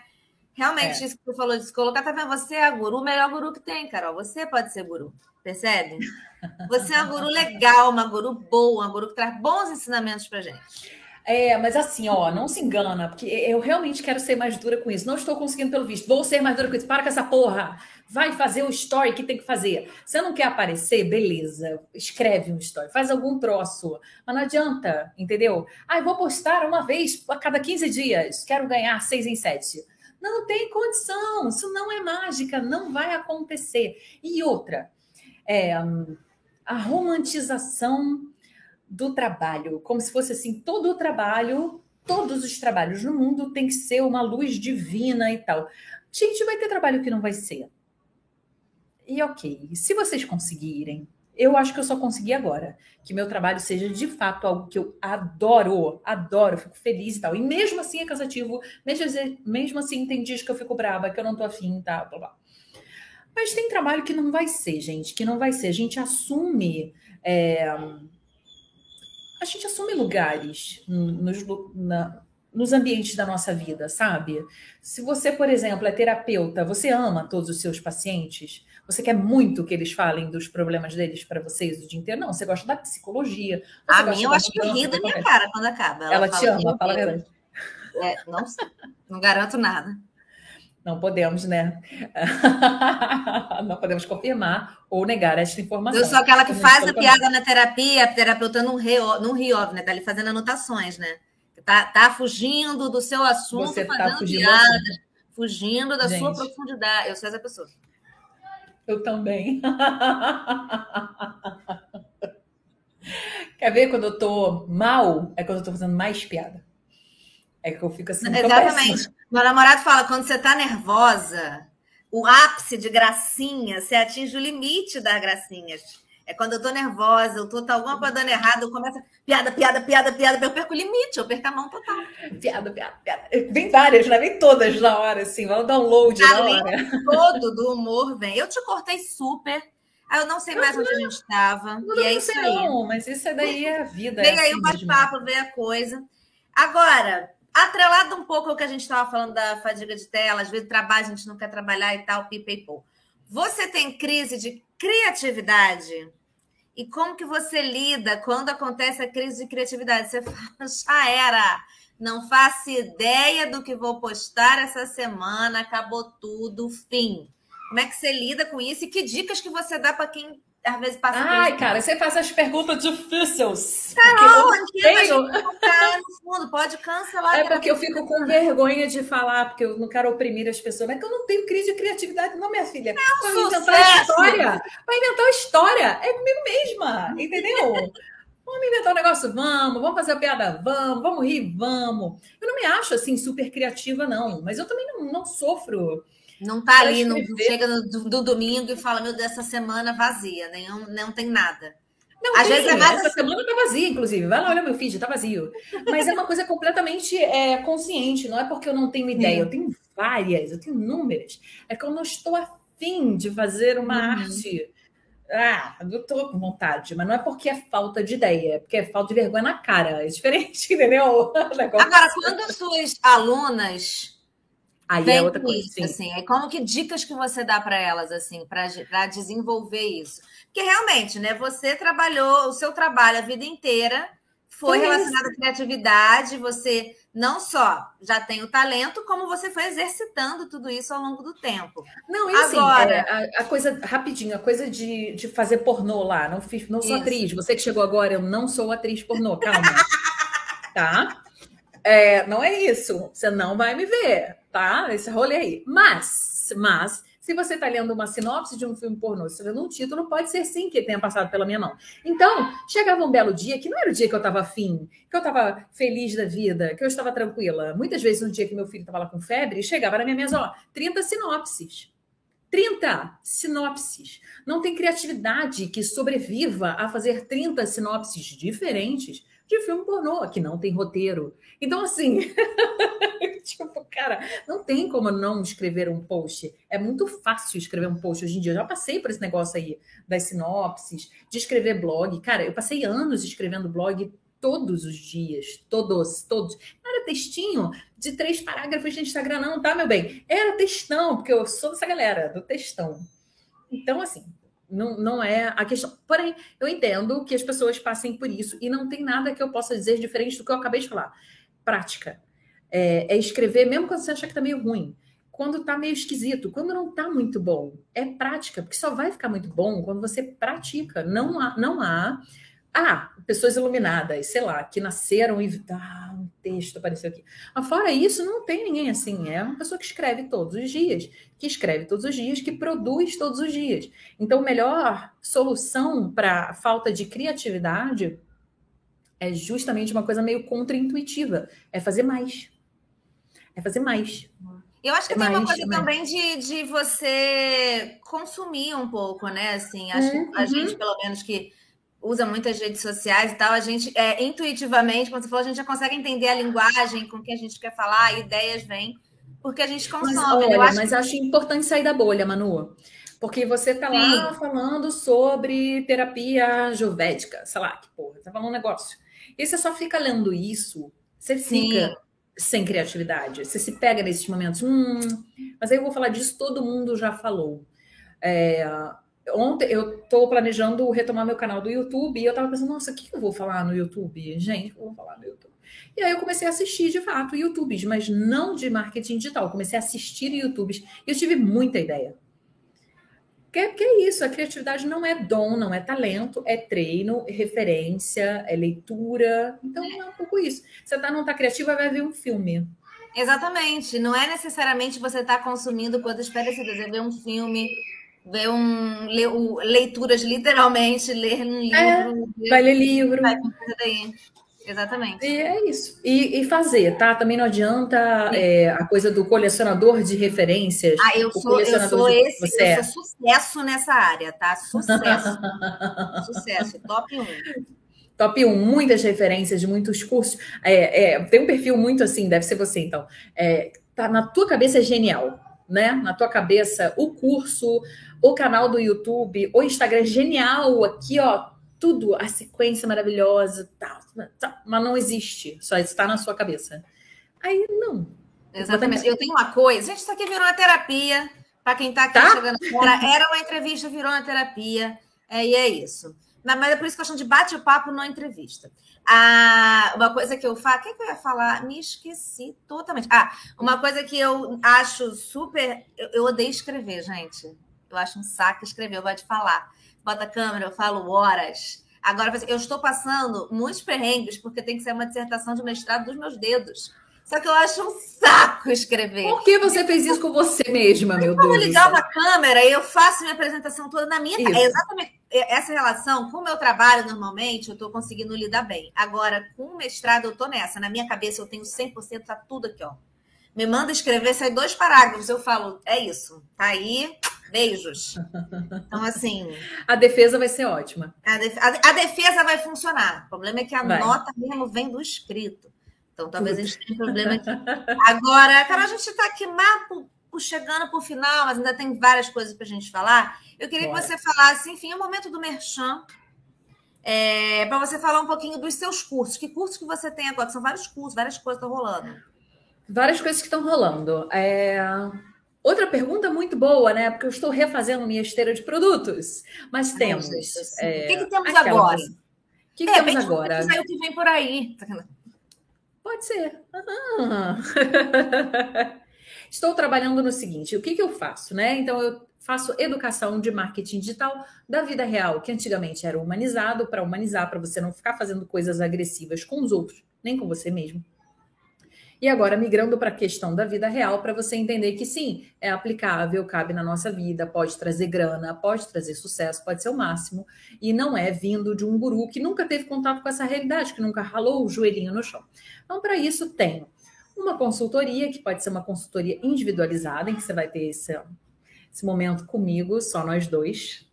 realmente é. isso que tu falou de se colocar. Tá vendo? Você é a guru, o melhor guru que tem, Carol. Você pode ser guru. Percebe? <laughs> Você é uma guru legal, uma guru boa, uma guru que traz bons ensinamentos pra gente. É, mas assim, ó, não se engana, porque eu realmente quero ser mais dura com isso. Não estou conseguindo pelo visto. Vou ser mais dura com isso. Para com essa porra. Vai fazer o story que tem que fazer. Você não quer aparecer? Beleza. Escreve um story. Faz algum troço. Mas não adianta, entendeu? Ah, eu vou postar uma vez a cada 15 dias. Quero ganhar seis em sete. Não tem condição. Isso não é mágica. Não vai acontecer. E outra, é, a romantização do trabalho, como se fosse assim, todo o trabalho, todos os trabalhos no mundo tem que ser uma luz divina e tal. Gente, vai ter trabalho que não vai ser. E ok, se vocês conseguirem, eu acho que eu só consegui agora. Que meu trabalho seja de fato algo que eu adoro, adoro, fico feliz e tal. E mesmo assim é cansativo, mesmo, assim, mesmo assim tem dias que eu fico brava, que eu não tô afim tal, blá, blá. Mas tem trabalho que não vai ser, gente, que não vai ser. A gente assume. É a gente assume lugares nos, na, nos ambientes da nossa vida, sabe? Se você, por exemplo, é terapeuta, você ama todos os seus pacientes, você quer muito que eles falem dos problemas deles para vocês o dia inteiro? Não, você gosta da psicologia. A mim, eu acho que ri da minha cara quando acaba. Ela, Ela te ama, fala a verdade. É, não, não garanto nada. Não podemos, né? <laughs> não podemos confirmar ou negar esta informação. Eu sou aquela que faz a piada na terapia, a terapeuta não ri, não ri óbvio, né? Tá ali fazendo anotações, né? Tá, tá fugindo do seu assunto, Você tá fazendo tá fugindo piada, fugindo da Gente. sua profundidade. Eu sou essa pessoa. Eu também. <laughs> Quer ver quando eu tô mal? É quando eu tô fazendo mais piada. É que eu fico assim. <laughs> Exatamente. Meu namorado fala: quando você tá nervosa, o ápice de gracinha, você atinge o limite das gracinhas. É quando eu tô nervosa, eu tô tá alguma coisa dando errado, eu começo piada, piada, piada, piada, eu perco o limite, eu perco a mão total. Piada, piada, piada. Vem várias, né? Vem todas na hora, assim, vão download na hora. Todo do humor vem. Eu te cortei super. Ah, eu não sei mais onde a gente estava. E é isso aí. Não, mas isso daí é a vida. Vem é aí assim o bate-papo, vem a coisa. Agora, Atrelado um pouco ao que a gente estava falando da fadiga de tela, às vezes trabalho, a gente não quer trabalhar e tal, pipa e pô. Você tem crise de criatividade? E como que você lida quando acontece a crise de criatividade? Você <laughs> fala, já era, não faço ideia do que vou postar essa semana, acabou tudo, fim. Como é que você lida com isso? E que dicas que você dá para quem às vezes passa Ai, cara, você faz as perguntas difíceis. Carol, porque eu tenho... no fundo, pode cancelar. É porque eu fico com vergonha de falar, porque eu não quero oprimir as pessoas. Mas é que eu não tenho crise de criatividade, não, minha filha. É um Vai inventar história. Vai inventar história. É comigo mesma, entendeu? Vamos inventar um negócio? Vamos. Vamos fazer a piada? Vamos. Vamos rir? Vamos. Eu não me acho, assim, super criativa, não. Mas eu também não, não sofro não tá ali, não chega no, do, domingo e fala, meu Deus, essa semana vazia, nem, não, tem nada. Não, Às tem, vezes é mais essa semana tá vazia, inclusive. Vai lá, olha meu feed, tá vazio. Mas é uma coisa completamente é, consciente, não é porque eu não tenho ideia, eu tenho várias, eu tenho números. É que eu não estou afim de fazer uma uhum. arte. Ah, eu tô com vontade, mas não é porque é falta de ideia, é porque é falta de vergonha na cara. É diferente, <laughs> entendeu? Agora, quando suas alunas Aí é outra coisa. Isso, assim, é como que dicas que você dá para elas assim, para desenvolver isso? Porque realmente, né, você trabalhou, o seu trabalho a vida inteira foi relacionado à criatividade, você não só já tem o talento, como você foi exercitando tudo isso ao longo do tempo. Não, e assim, Agora, é, a, a, coisa, rapidinho, a coisa de, de fazer pornô lá, não, fiz, não sou isso. atriz, você que chegou agora, eu não sou atriz pornô, calma. <laughs> tá? É, não é isso, você não vai me ver tá? Esse rolê aí. Mas, mas, se você está lendo uma sinopse de um filme pornô, se vendo um título, pode ser sim que tenha passado pela minha mão. Então, chegava um belo dia, que não era o dia que eu estava afim, que eu estava feliz da vida, que eu estava tranquila. Muitas vezes, no dia que meu filho estava lá com febre, chegava na minha mesa, ó, 30 sinopses. 30 sinopses. Não tem criatividade que sobreviva a fazer 30 sinopses diferentes de filme pornô, que não tem roteiro. Então, assim, <laughs> tipo, cara, não tem como não escrever um post. É muito fácil escrever um post hoje em dia. Eu já passei por esse negócio aí das sinopses, de escrever blog. Cara, eu passei anos escrevendo blog todos os dias, todos, todos. Não era textinho de três parágrafos de Instagram, não, tá, meu bem? Era textão, porque eu sou dessa galera, do textão. Então, assim, não, não é a questão. Porém, eu entendo que as pessoas passem por isso e não tem nada que eu possa dizer diferente do que eu acabei de falar. Prática. É, é escrever, mesmo quando você acha que está meio ruim. Quando está meio esquisito, quando não está muito bom. É prática, porque só vai ficar muito bom quando você pratica. Não há, não há ah, pessoas iluminadas, sei lá, que nasceram e. Ah, um texto apareceu aqui. Mas fora isso, não tem ninguém assim. É uma pessoa que escreve todos os dias, que escreve todos os dias, que produz todos os dias. Então, a melhor solução para a falta de criatividade é justamente uma coisa meio contraintuitiva: é fazer mais. É fazer mais. Eu acho que é tem mais, uma coisa também de, de você consumir um pouco, né? Assim, acho uhum. a gente, pelo menos, que usa muitas redes sociais e tal, a gente é, intuitivamente, como você falou, a gente já consegue entender a linguagem com que a gente quer falar, ideias vêm, porque a gente consome. Mas, olha, acho mas que... acho importante sair da bolha, Manu. Porque você está lá falando sobre terapia ayurvédica, sei lá, que porra, tá falando um negócio. E você só fica lendo isso, você fica Sim. Sem criatividade. Você se pega nesses momentos, hum, mas aí eu vou falar disso, todo mundo já falou. É, ontem eu estou planejando retomar meu canal do YouTube e eu estava pensando, nossa, o que eu vou falar no YouTube? Gente, eu vou falar no YouTube. E aí eu comecei a assistir de fato YouTubes, mas não de marketing digital. comecei a assistir YouTubes e eu tive muita ideia. Que, que é isso? A criatividade não é dom, não é talento, é treino, é referência, é leitura. Então é um pouco isso. Você tá, não está criativa, vai ver um filme. Exatamente. Não é necessariamente você estar tá consumindo coisas parecidas. É ver um filme, ver um leituras literalmente, ler um livro. É, vai ler livro. Vai daí. Exatamente. E é isso. E, e fazer, tá? Também não adianta é, a coisa do colecionador de referências. Ah, eu sou, eu sou esse, você eu é. sou sucesso nessa área, tá? Sucesso. <laughs> sucesso. Top 1. Top 1, muitas referências de muitos cursos. É, é, tem um perfil muito assim, deve ser você, então. É, tá na tua cabeça é genial, né? Na tua cabeça, o curso, o canal do YouTube, o Instagram, genial, aqui, ó, tudo, a sequência maravilhosa, tal, tal, mas não existe, só está na sua cabeça. Aí, não. Exatamente. Eu tenho uma coisa, gente, isso aqui virou uma terapia, para quem está aqui tá? chegando agora, era uma entrevista, virou uma terapia, é, e é isso. mas é por isso que eu chamo de bate-papo na entrevista. Ah, uma coisa que eu falo, o que, que eu ia falar? Me esqueci totalmente. Ah, uma coisa que eu acho super. Eu, eu odeio escrever, gente. Eu acho um saco escrever, eu gosto de falar. Bota a câmera, eu falo horas. Agora, eu estou passando muitos perrengues, porque tem que ser uma dissertação de mestrado dos meus dedos. Só que eu acho um saco escrever. Por que você fez isso com você mesma, meu Deus? Eu vou ligar uma câmera e eu faço minha apresentação toda na minha. É exatamente essa relação com o meu trabalho, normalmente, eu estou conseguindo lidar bem. Agora, com o mestrado, eu estou nessa. Na minha cabeça, eu tenho 100%, tá tudo aqui, ó. Me manda escrever, sai dois parágrafos. Eu falo, é isso. Tá aí, beijos. Então, assim. A defesa vai ser ótima. A, def a, a defesa vai funcionar. O problema é que a vai. nota mesmo vem do escrito. Então, talvez Tudo. a gente tenha problema aqui. Agora, cara, a gente está aqui mapo chegando para o final, mas ainda tem várias coisas para a gente falar. Eu queria que você falasse, enfim, o momento do Merchan, é, para você falar um pouquinho dos seus cursos. Que cursos que você tem agora? São vários cursos, várias coisas estão rolando. Várias coisas que estão rolando. É... Outra pergunta muito boa, né? Porque eu estou refazendo minha esteira de produtos. Mas temos. é... O que, que temos agora? O que, que temos agora? o que vem por aí. Pode ser. <laughs> Estou trabalhando no seguinte: o que, que eu faço, né? Então, eu faço educação de marketing digital da vida real, que antigamente era humanizado, para humanizar, para você não ficar fazendo coisas agressivas com os outros, nem com você mesmo. E agora migrando para a questão da vida real, para você entender que sim, é aplicável, cabe na nossa vida, pode trazer grana, pode trazer sucesso, pode ser o máximo, e não é vindo de um guru que nunca teve contato com essa realidade, que nunca ralou o joelhinho no chão. Então, para isso, tenho uma consultoria, que pode ser uma consultoria individualizada, em que você vai ter esse, esse momento comigo, só nós dois,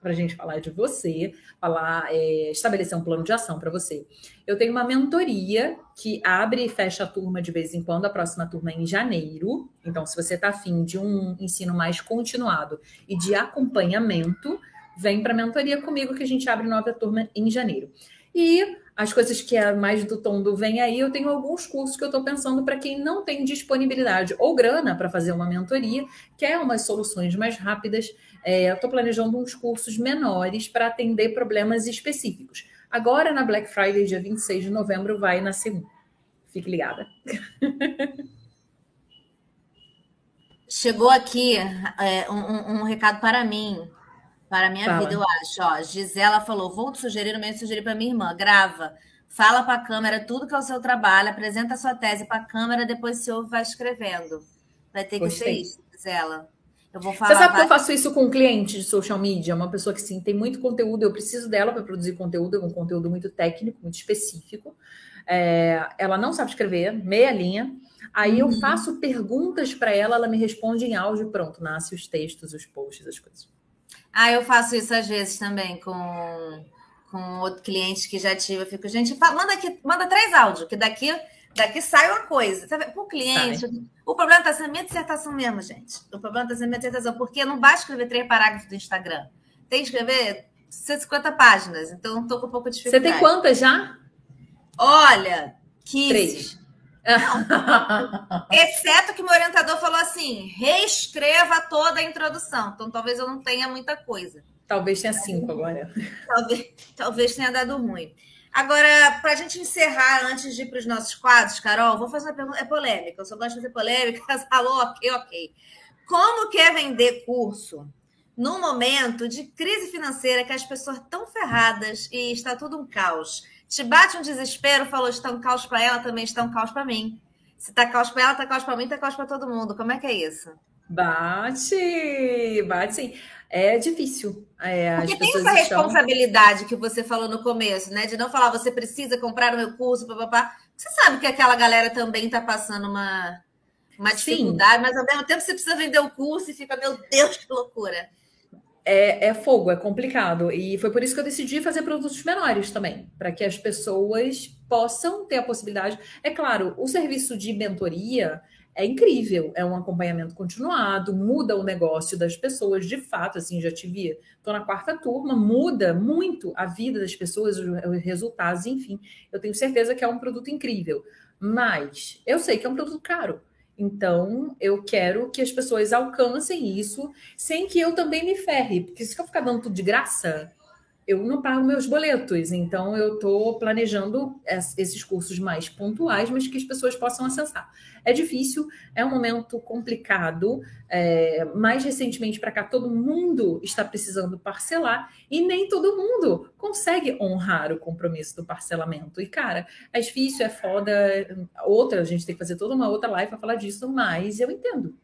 para a gente falar de você, falar, é, estabelecer um plano de ação para você. Eu tenho uma mentoria que abre e fecha a turma de vez em quando, a próxima turma é em janeiro. Então, se você está afim de um ensino mais continuado e de acompanhamento, vem para a mentoria comigo que a gente abre nova turma em janeiro. E as coisas que é mais do tom do vem aí, eu tenho alguns cursos que eu estou pensando para quem não tem disponibilidade ou grana para fazer uma mentoria, quer é umas soluções mais rápidas. É, eu estou planejando uns cursos menores para atender problemas específicos. Agora, na Black Friday, dia 26 de novembro, vai na segunda. Fique ligada. Chegou aqui é, um, um recado para mim. Para a minha Fala. vida, eu acho. Ó, Gisela falou: vou te sugerir o mesmo sugerir para minha irmã. Grava, fala para a câmera tudo que é o seu trabalho, apresenta a sua tese para a câmera, depois se ouve vai escrevendo. Vai ter que Gostei. ser isso, Gisela. Eu vou falar. Você sabe que eu faço isso com um cliente de social media, uma pessoa que sim tem muito conteúdo, eu preciso dela para produzir conteúdo, é um conteúdo muito técnico, muito específico. É, ela não sabe escrever, meia linha. Aí uhum. eu faço perguntas para ela, ela me responde em áudio, pronto, nasce os textos, os posts, as coisas. Ah, eu faço isso às vezes também com, com outro cliente que já tive. Eu fico, gente, manda aqui, manda três áudios, que daqui, daqui sai uma coisa. Com o cliente, o problema está sendo minha dissertação mesmo, gente. O problema está sendo minha dissertação, porque não basta escrever três parágrafos do Instagram. Tem que escrever 150 páginas, então estou com um pouco de dificuldade. Você tem quantas já? Olha, 15. Três. Exceto que meu orientador falou assim: reescreva toda a introdução. Então, talvez eu não tenha muita coisa. Talvez tenha cinco agora. Talvez, talvez tenha dado ruim. Agora, para a gente encerrar, antes de ir para os nossos quadros, Carol, vou fazer uma pergunta. É polêmica, eu só gosto de fazer polêmica. Falou, <laughs> ok, ok. Como quer vender curso num momento de crise financeira que as pessoas estão ferradas e está tudo um caos? Te bate um desespero, falou: está um caos para ela, também está um caos para mim. Se tá caos para ela, tá caos para mim, tá caos para todo mundo. Como é que é isso? Bate, bate sim. É difícil. É, Porque tem essa responsabilidade que você falou no começo, né? De não falar, você precisa comprar o meu curso, papapá. Você sabe que aquela galera também está passando uma, uma dificuldade, sim. mas ao mesmo tempo você precisa vender o curso e fica, meu Deus, que loucura é, é, fogo, é complicado. E foi por isso que eu decidi fazer produtos menores também, para que as pessoas possam ter a possibilidade. É claro, o serviço de mentoria é incrível, é um acompanhamento continuado, muda o negócio das pessoas, de fato, assim, já tive, estou na quarta turma, muda muito a vida das pessoas, os resultados, enfim, eu tenho certeza que é um produto incrível, mas eu sei que é um produto caro, então, eu quero que as pessoas alcancem isso sem que eu também me ferre. Porque se eu ficar dando tudo de graça, eu não pago meus boletos, então eu estou planejando esses cursos mais pontuais, mas que as pessoas possam acessar. É difícil, é um momento complicado. É, mais recentemente para cá, todo mundo está precisando parcelar e nem todo mundo consegue honrar o compromisso do parcelamento. E, cara, é difícil, é foda. Outra, a gente tem que fazer toda uma outra live para falar disso, mas eu entendo.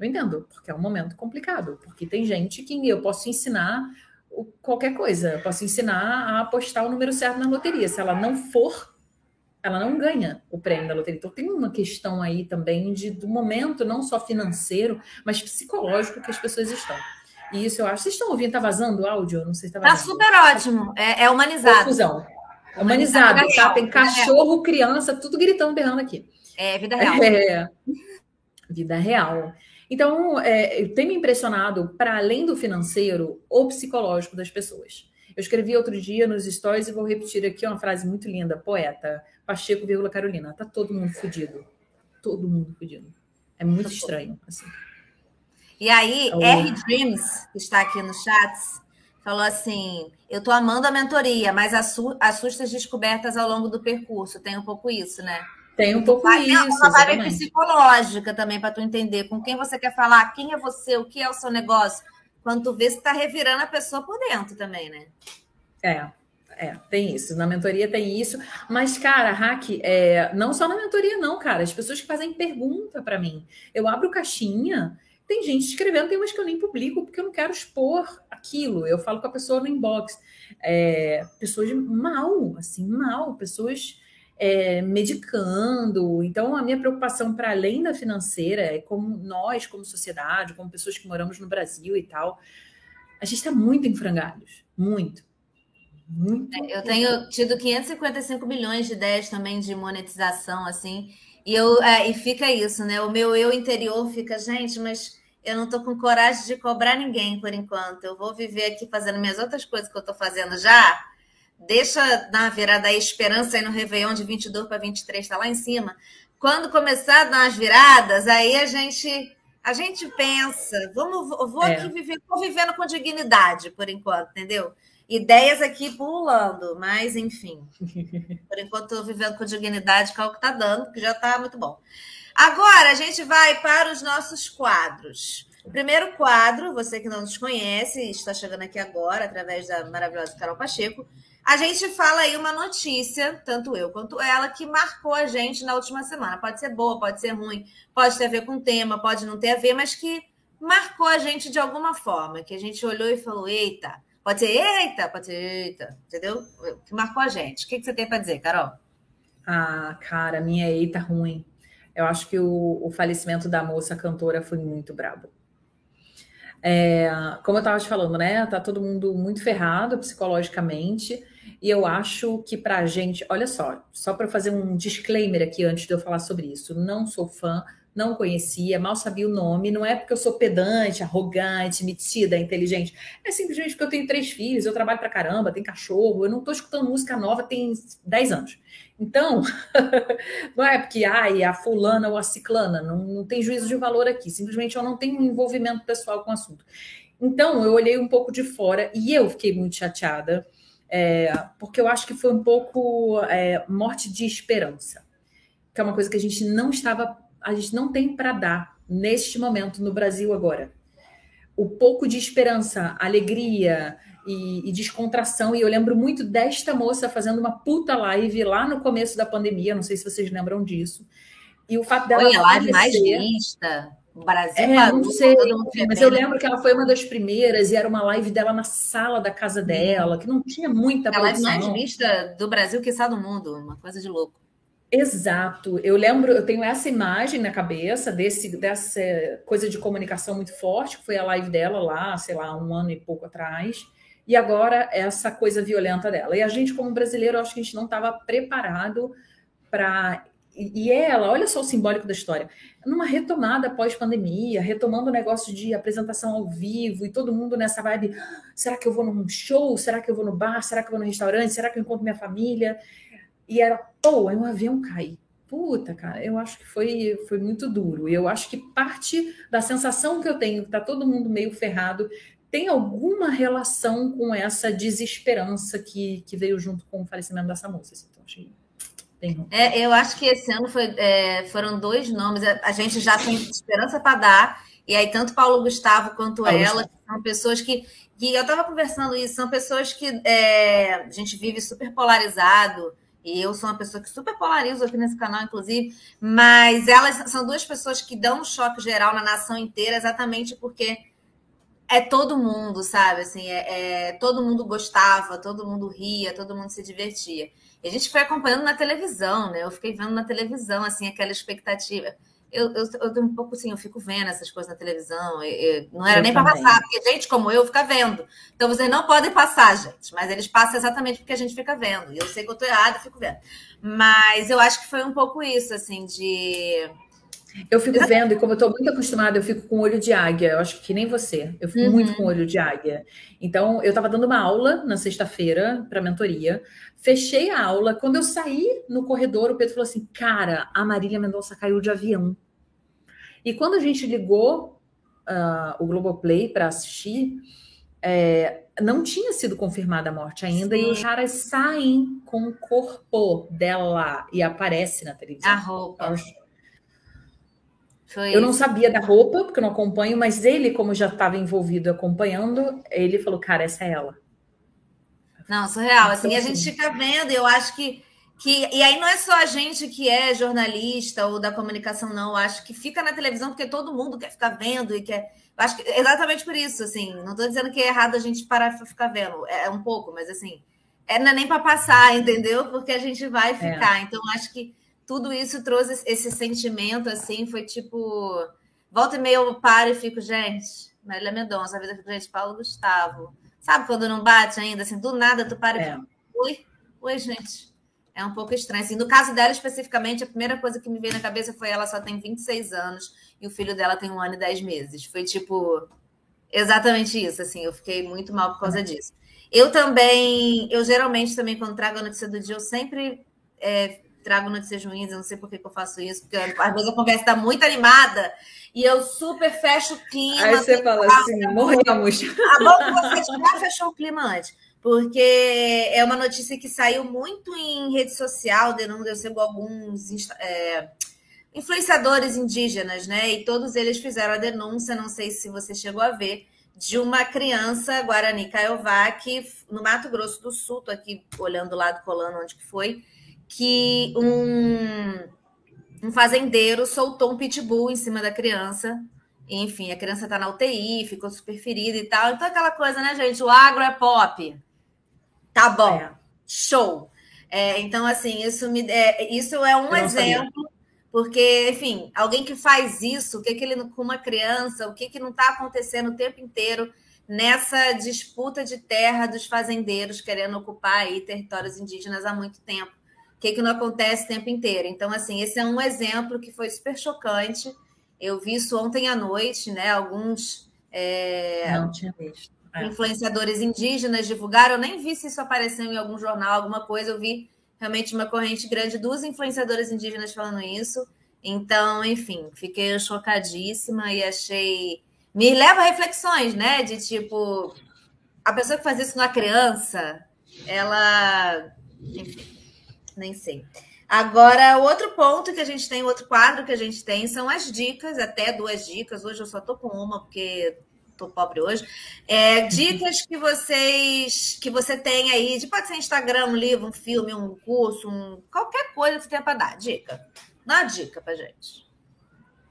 Eu entendo, porque é um momento complicado, porque tem gente que eu posso ensinar qualquer coisa. Eu posso ensinar a apostar o número certo na loteria. Se ela não for, ela não ganha o prêmio da loteria. Então tem uma questão aí também de, do momento, não só financeiro, mas psicológico que as pessoas estão. E isso eu acho. Vocês estão ouvindo? Tá vazando o áudio? Não sei se tá, tá vazando. Tá super ótimo. É, é humanizado. Confusão. É humanizado, humanizado tá? Tem cachorro, criança, tudo gritando, berrando aqui. É vida real. É, vida real. Então, é, tem me impressionado, para além do financeiro, o psicológico das pessoas. Eu escrevi outro dia nos stories e vou repetir aqui uma frase muito linda, poeta, Pacheco, vírgula Carolina. Tá todo mundo fudido. Todo mundo fudido. É muito estranho, assim. E aí, então, R. Dreams, que está aqui no chat, falou assim: Eu tô amando a mentoria, mas assusta as descobertas ao longo do percurso. Tem um pouco isso, né? Tem um pouco vai, isso. Uma vibe psicológica também, para tu entender com quem você quer falar, quem é você, o que é o seu negócio. Quando tu vê, você está revirando a pessoa por dentro também, né? É, é, tem isso. Na mentoria tem isso. Mas, cara, hack, é, não só na mentoria, não, cara. As pessoas que fazem pergunta para mim. Eu abro caixinha, tem gente escrevendo, tem umas que eu nem publico, porque eu não quero expor aquilo. Eu falo com a pessoa no inbox. É, pessoas mal, assim, mal. Pessoas é, medicando. Então, a minha preocupação, para além da financeira, é como nós, como sociedade, como pessoas que moramos no Brasil e tal, a gente está muito em frangalhos. Muito. Muito. É, eu tenho tido 555 milhões de ideias também de monetização, assim, e, eu, é, e fica isso, né? O meu eu interior fica, gente, mas eu não estou com coragem de cobrar ninguém por enquanto. Eu vou viver aqui fazendo minhas outras coisas que eu estou fazendo já deixa na virada aí esperança aí no Réveillon de 22 para 23, está lá em cima. Quando começar a dar as viradas, aí a gente a gente pensa, vamos, vou é. aqui viver, vou vivendo com dignidade por enquanto, entendeu? Ideias aqui pulando, mas enfim. <laughs> Por enquanto estou vivendo com dignidade, que é o que está dando, que já está muito bom. Agora a gente vai para os nossos quadros. Primeiro quadro, você que não nos conhece, está chegando aqui agora através da maravilhosa Carol Pacheco, a gente fala aí uma notícia, tanto eu quanto ela, que marcou a gente na última semana. Pode ser boa, pode ser ruim, pode ter a ver com o tema, pode não ter a ver, mas que marcou a gente de alguma forma, que a gente olhou e falou: eita, pode ser eita, pode ser eita, entendeu? Que marcou a gente. O que, você tem para dizer, Carol? Ah, cara, minha eita ruim. Eu acho que o, o falecimento da moça cantora foi muito brabo. É, como eu estava te falando, né? Tá todo mundo muito ferrado psicologicamente. E eu acho que para a gente, olha só, só para fazer um disclaimer aqui antes de eu falar sobre isso, não sou fã, não conhecia, mal sabia o nome, não é porque eu sou pedante, arrogante, metida, inteligente, é simplesmente porque eu tenho três filhos, eu trabalho para caramba, tenho cachorro, eu não estou escutando música nova tem 10 anos. Então, <laughs> não é porque, ai, a fulana ou a ciclana, não, não tem juízo de valor aqui, simplesmente eu não tenho um envolvimento pessoal com o assunto. Então, eu olhei um pouco de fora e eu fiquei muito chateada, é, porque eu acho que foi um pouco é, morte de esperança, que é uma coisa que a gente não estava, a gente não tem para dar neste momento no Brasil agora. O pouco de esperança, alegria e, e, descontração, e eu lembro muito desta moça fazendo uma puta live lá no começo da pandemia, não sei se vocês lembram disso. E o fato dela. Foi a live mais vista. O Brasil é, parou, não sei, mas eu lembro que ela foi uma das primeiras e era uma live dela na sala da casa dela, que não tinha muita A live mais vista do Brasil que está do mundo, uma coisa de louco. Exato. Eu lembro, eu tenho essa imagem na cabeça desse, dessa coisa de comunicação muito forte, que foi a live dela lá, sei lá, um ano e pouco atrás. E agora essa coisa violenta dela. E a gente, como brasileiro, acho que a gente não estava preparado para e ela, olha só o simbólico da história, numa retomada pós-pandemia, retomando o negócio de apresentação ao vivo e todo mundo nessa vibe: ah, será que eu vou num show? Será que eu vou no bar? Será que eu vou no restaurante? Será que eu encontro minha família? E era, pô, aí um avião cai. Puta, cara, eu acho que foi, foi muito duro. Eu acho que parte da sensação que eu tenho, que tá todo mundo meio ferrado, tem alguma relação com essa desesperança que, que veio junto com o falecimento dessa moça. Assim, então, achei é, eu acho que esse ano foi, é, foram dois nomes. A, gente já tem esperança para dar. E aí, tanto Paulo Gustavo quanto Paulo ela, Gustavo. são pessoas que. que eu estava conversando isso, são pessoas que é, a gente vive super polarizado. E eu sou uma pessoa que super polarizo aqui nesse canal, inclusive. Mas elas são duas pessoas que dão um choque geral na nação inteira, exatamente porque é todo mundo, sabe? Assim, é, é, todo mundo gostava, todo mundo ria, todo mundo se divertia. E a gente foi acompanhando na televisão, né? Eu fiquei vendo na televisão, assim, aquela expectativa. Eu, eu, eu um pouco assim, eu fico vendo essas coisas na televisão. não era eu nem para passar, porque gente como eu fica vendo. Então vocês não podem passar, gente. Mas eles passam exatamente porque a gente fica vendo. E eu sei que eu tô errada, eu fico vendo. Mas eu acho que foi um pouco isso, assim, de eu fico vendo, e como eu estou muito acostumada, eu fico com olho de águia. Eu acho que nem você. Eu fico uhum. muito com olho de águia. Então, eu estava dando uma aula na sexta-feira para mentoria. Fechei a aula. Quando eu saí no corredor, o Pedro falou assim: Cara, a Marília Mendonça caiu de avião. E quando a gente ligou uh, o Globoplay para assistir, é, não tinha sido confirmada a morte ainda. Sim. E os caras saem com o corpo dela e aparece na televisão. A roupa. Foi eu não sabia da roupa, porque eu não acompanho, mas ele, como já estava envolvido acompanhando, ele falou, cara, essa é ela. Não, surreal. Assim, a gente fica vendo, eu acho que, que. E aí não é só a gente que é jornalista ou da comunicação, não. Eu acho que fica na televisão porque todo mundo quer ficar vendo e quer. Eu acho que exatamente por isso, assim. Não estou dizendo que é errado a gente parar para ficar vendo. É, é um pouco, mas assim. É, não é nem para passar, <laughs> entendeu? Porque a gente vai é. ficar. É. Então, acho que tudo isso trouxe esse sentimento, assim, foi tipo. Volta e meia eu paro e fico, gente, Marília Mendonça, a vida fica, gente, Paulo Gustavo. Sabe quando não bate ainda, assim, do nada tu para é. e fica, oi, oi, gente. É um pouco estranho. Assim, no caso dela, especificamente, a primeira coisa que me veio na cabeça foi ela só tem 26 anos e o filho dela tem um ano e 10 meses. Foi tipo exatamente isso, assim, eu fiquei muito mal por causa disso. Eu também, eu geralmente também, quando trago a notícia do dia, eu sempre é, trago notícias ruins, eu não sei por que, que eu faço isso, porque às vezes a conversa está muito animada e eu super fecho o clima. Aí você fala assim, morremos. Ah, bom, você já fechou o clima antes, porque é uma notícia que saiu muito em rede social, eu sigo alguns é, influenciadores indígenas, né? E todos eles fizeram a denúncia, não sei se você chegou a ver, de uma criança Guarani Caiová que no Mato Grosso do Sul, tô aqui olhando o lado colando onde que foi, que um, um fazendeiro soltou um pitbull em cima da criança. Enfim, a criança está na UTI, ficou super ferida e tal. Então, aquela coisa, né, gente? O agro é pop. Tá bom. É. Show. É, então, assim, isso, me, é, isso é um exemplo, sabia. porque, enfim, alguém que faz isso, o que, que ele com uma criança, o que, que não está acontecendo o tempo inteiro nessa disputa de terra dos fazendeiros querendo ocupar aí territórios indígenas há muito tempo. O que, que não acontece o tempo inteiro? Então, assim, esse é um exemplo que foi super chocante. Eu vi isso ontem à noite, né? Alguns é, não tinha visto. É. influenciadores indígenas divulgaram. Eu nem vi se isso apareceu em algum jornal, alguma coisa. Eu vi realmente uma corrente grande dos influenciadores indígenas falando isso. Então, enfim, fiquei chocadíssima e achei. Me leva a reflexões, né? De tipo, a pessoa que faz isso na criança, ela. Enfim nem sei. Agora, outro ponto que a gente tem, outro quadro que a gente tem são as dicas, até duas dicas. Hoje eu só tô com uma, porque tô pobre hoje. É, dicas que vocês que você tem aí, de pode ser Instagram, um livro, um filme, um curso, um, qualquer coisa que você tenha para dar. Dica. Dá uma dica pra gente.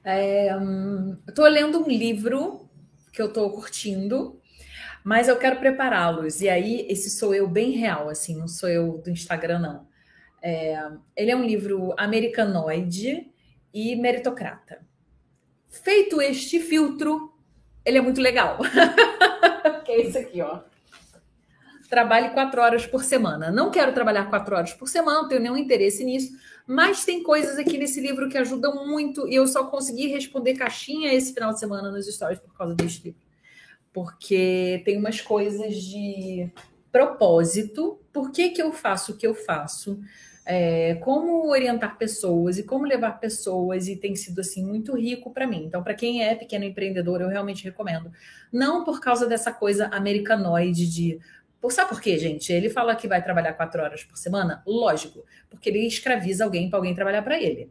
É, hum, eu tô lendo um livro que eu tô curtindo, mas eu quero prepará-los. E aí, esse sou eu bem real, assim, não sou eu do Instagram, não. É, ele é um livro americanoide e meritocrata. Feito este filtro, ele é muito legal. <laughs> que é isso aqui, ó. Trabalhe quatro horas por semana. Não quero trabalhar quatro horas por semana, não tenho nenhum interesse nisso, mas tem coisas aqui nesse livro que ajudam muito e eu só consegui responder caixinha esse final de semana nos stories por causa deste livro. Porque tem umas coisas de propósito. Por que, que eu faço o que eu faço? é, como orientar pessoas e como levar pessoas, e tem sido assim muito rico para mim. Então, para quem é pequeno empreendedor, eu realmente recomendo. Não por causa dessa coisa americanoide de. Por, sabe por quê, gente? Ele fala que vai trabalhar quatro horas por semana? Lógico, porque ele escraviza alguém para alguém trabalhar para ele.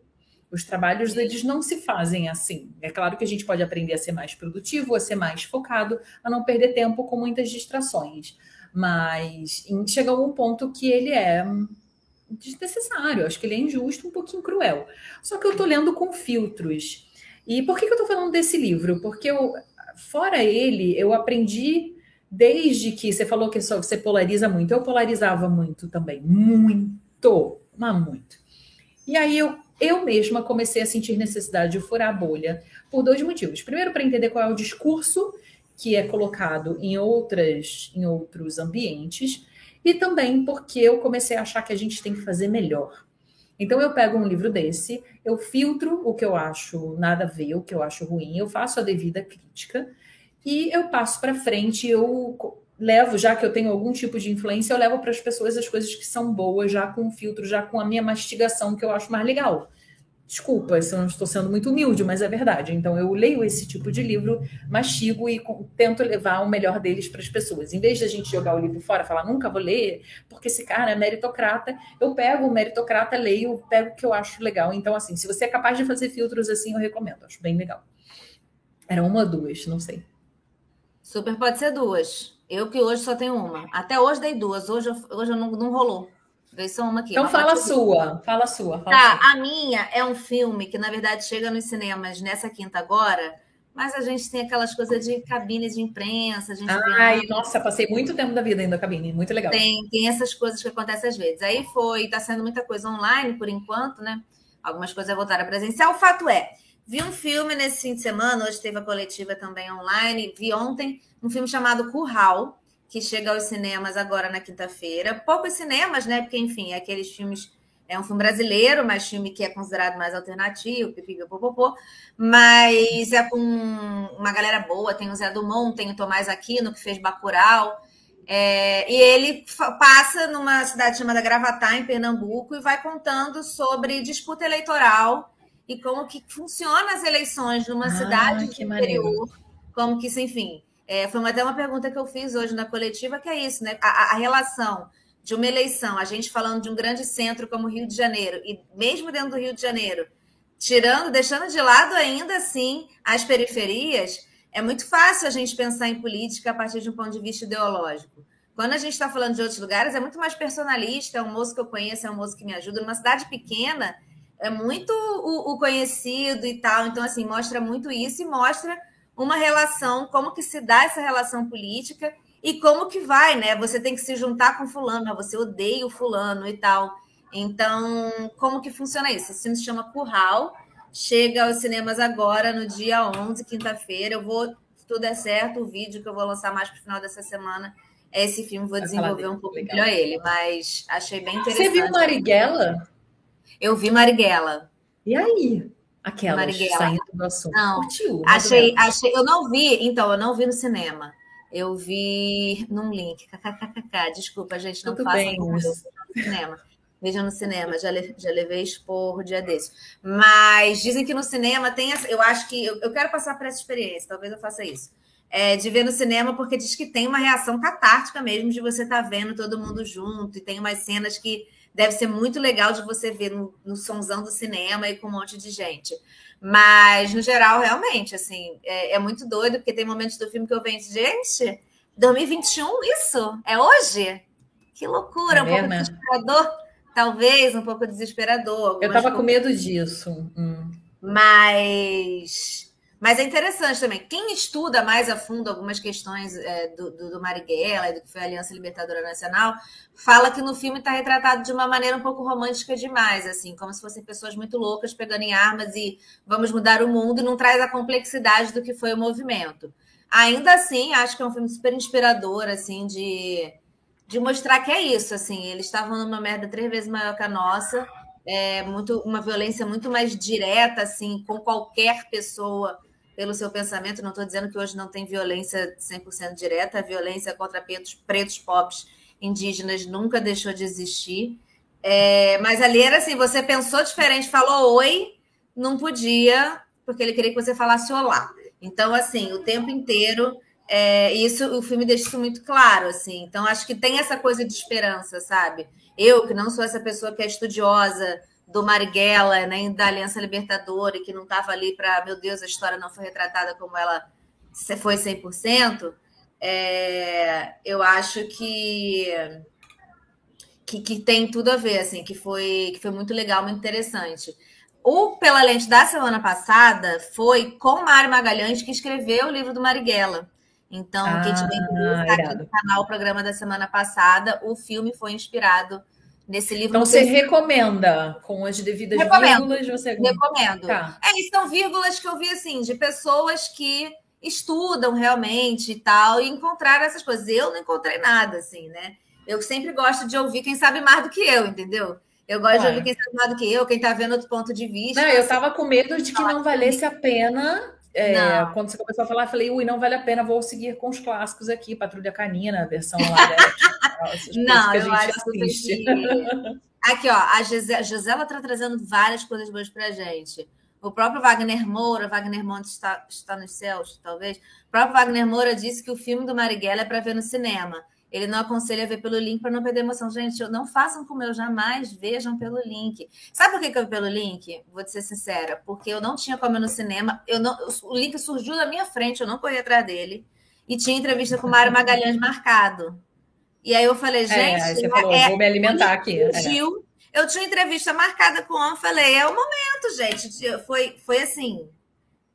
Os trabalhos deles não se fazem assim. É claro que a gente pode aprender a ser mais produtivo, a ser mais focado, a não perder tempo com muitas distrações. Mas chega a um ponto que ele é desnecessário. Acho que ele é injusto, um pouquinho cruel. Só que eu estou lendo com filtros. E por que, que eu estou falando desse livro? Porque eu, fora ele, eu aprendi desde que você falou que você polariza muito. Eu polarizava muito também. Muito. Mas muito. E aí eu, eu mesma comecei a sentir necessidade de furar a bolha por dois motivos. Primeiro, para entender qual é o discurso que é colocado em outras em outros ambientes e também porque eu comecei a achar que a gente tem que fazer melhor. Então eu pego um livro desse, eu filtro o que eu acho nada a ver, o que eu acho ruim, eu faço a devida crítica e eu passo para frente, eu levo, já que eu tenho algum tipo de influência, eu levo para as pessoas as coisas que são boas, já com filtro, já com a minha mastigação que eu acho mais legal. Desculpa se eu não estou sendo muito humilde, mas é verdade. Então, eu leio esse tipo de livro, mastigo e tento levar o melhor deles para as pessoas. Em vez de a gente jogar o livro fora, falar nunca vou ler, porque esse cara é meritocrata, eu pego o meritocrata, leio, pego o que eu acho legal. Então, assim, se você é capaz de fazer filtros assim, eu recomendo, acho bem legal. Era uma ou duas, não sei. Super pode ser duas. Eu que hoje só tenho uma. Até hoje dei duas. Hoje, hoje não, não rolou. Só uma aqui. Então uma fala a sua, fala a sua. Fala tá, sua. a minha é um filme que, na verdade, chega nos cinemas nessa quinta agora, mas a gente tem aquelas coisas de cabine de imprensa. A gente Ai, vê... nossa, passei muito tempo da vida ainda na cabine, muito legal. Tem, tem essas coisas que acontecem às vezes. Aí foi, tá sendo muita coisa online por enquanto, né? Algumas coisas voltaram a presencial. O fato é, vi um filme nesse fim de semana, hoje teve a coletiva também online, vi ontem um filme chamado Curral que chega aos cinemas agora na quinta-feira. Poucos cinemas, né? Porque, enfim, é aqueles filmes. É um filme brasileiro, mas filme que é considerado mais alternativo, pipipipopopô. Mas é com uma galera boa. Tem o Zé Dumont, tem o Tomás Aquino, que fez Bacurau. É, e ele passa numa cidade chamada Gravatá, em Pernambuco, e vai contando sobre disputa eleitoral e como que funciona as eleições numa ah, cidade do interior. Maneiro. Como que isso, enfim, é, foi até uma pergunta que eu fiz hoje na coletiva, que é isso, né? A, a, relação de uma eleição, a gente falando de um grande centro como o Rio de Janeiro, e mesmo dentro do Rio de Janeiro, tirando, deixando de lado ainda assim as periferias, é muito fácil a gente pensar em política a partir de um ponto de vista ideológico. Quando a gente está falando de outros lugares, é muito mais personalista, é um moço que eu conheço, é um moço que me ajuda. Numa cidade pequena, é muito o, o conhecido e tal. Então, assim, mostra muito isso e mostra uma relação, como que se dá essa relação política e como que vai, né? Você tem que se juntar com fulano, você odeia o fulano e tal. Então, como que funciona isso? Esse filme se chama Curral, chega aos cinemas agora, no dia 11, quinta-feira. Eu vou, se tudo é certo, o vídeo que eu vou lançar mais para o final dessa semana é esse filme. Vou desenvolver um pouco melhor ele, mas achei bem interessante. Você viu Marighella? Eu vi Marighella. E aí? Aquela saindo do assunto. Não, Curtiu, achei, achei, eu não vi, então, eu não vi no cinema. Eu vi num link. KKKK. Desculpa, gente, não faça no cinema. Veja no cinema, já, le, já levei esporro dia desse. Mas dizem que no cinema tem. Essa, eu acho que. Eu, eu quero passar por essa experiência, talvez eu faça isso. É, de ver no cinema, porque diz que tem uma reação catártica mesmo de você estar tá vendo todo mundo junto, e tem umas cenas que deve ser muito legal de você ver no, no somzão do cinema e com um monte de gente. Mas, no geral, realmente, assim, é, é muito doido, porque tem momentos do filme que eu penso, gente, 2021, isso? É hoje? Que loucura, é um pouco desesperador, talvez, um pouco desesperador. Eu estava com medo disso. Hum. Mas mas é interessante também. Quem estuda mais a fundo algumas questões é, do, do, do Marighella e do que foi a Aliança Libertadora Nacional, fala que no filme está retratado de uma maneira um pouco romântica demais, assim, como se fossem pessoas muito loucas pegando em armas e vamos mudar o mundo, e não traz a complexidade do que foi o movimento. Ainda assim, acho que é um filme super inspirador, assim, de, de mostrar que é isso, assim, eles estavam numa merda três vezes maior que a nossa, é muito uma violência muito mais direta, assim, com qualquer pessoa pelo seu pensamento. Não estou dizendo que hoje não tem violência 100% direta, a violência contra pretos, pretos pobres indígenas nunca deixou de existir. É, mas ali era assim: você pensou diferente, falou oi, não podia, porque ele queria que você falasse olá. Então, assim, o tempo inteiro. É, isso o filme deixa isso muito claro, assim. Então, acho que tem essa coisa de esperança, sabe? Eu, que não sou essa pessoa que é estudiosa do Marighella, nem da Aliança Libertadora, e que não estava ali para, meu Deus, a história não foi retratada como ela foi 100%, é, eu acho que, que, que, tem tudo a ver, assim, que foi, que foi muito legal, muito interessante. O Pela Lente da semana passada foi com Mário Magalhães, que escreveu o livro do Marighella. Então, ah, quem tiver interesse, aqui no canal, o programa da semana passada, o filme foi inspirado nesse livro. Então, você recomenda, com as devidas recomendo, vírgulas, você... Recomendo. Tá. É, e são vírgulas que eu vi, assim, de pessoas que estudam realmente e tal, e encontraram essas coisas. Eu não encontrei nada, assim, né? Eu sempre gosto de ouvir quem sabe mais do que eu, entendeu? Eu gosto de ouvir quem sabe mais do que eu, quem está vendo outro ponto de vista. Não, eu estava com medo de que não valesse a pena. É, quando você começou a falar, eu falei, ui, não vale a pena, vou seguir com os clássicos aqui, Patrulha Canina, a versão lá Não, eu acho assiste. que... Aqui, ó, a Gisela está trazendo várias coisas boas pra gente. O próprio Wagner Moura, Wagner Monte está, está nos céus, talvez. O próprio Wagner Moura disse que o filme do Marighella é para ver no cinema. Ele não aconselha ver pelo link para não perder emoção. Gente, não façam como eu, jamais vejam pelo link. Sabe por que, que eu vi pelo link? Vou te ser sincera. Porque eu não tinha como ir no cinema. Eu não, o link surgiu na minha frente, eu não corri atrás dele. E tinha entrevista com o Mário Magalhães marcado. E aí eu falei, é, gente. É, você falou, é, vou me alimentar aqui. Surgiu, é. Eu tinha entrevista marcada com o falei, é o momento, gente. Foi, foi assim.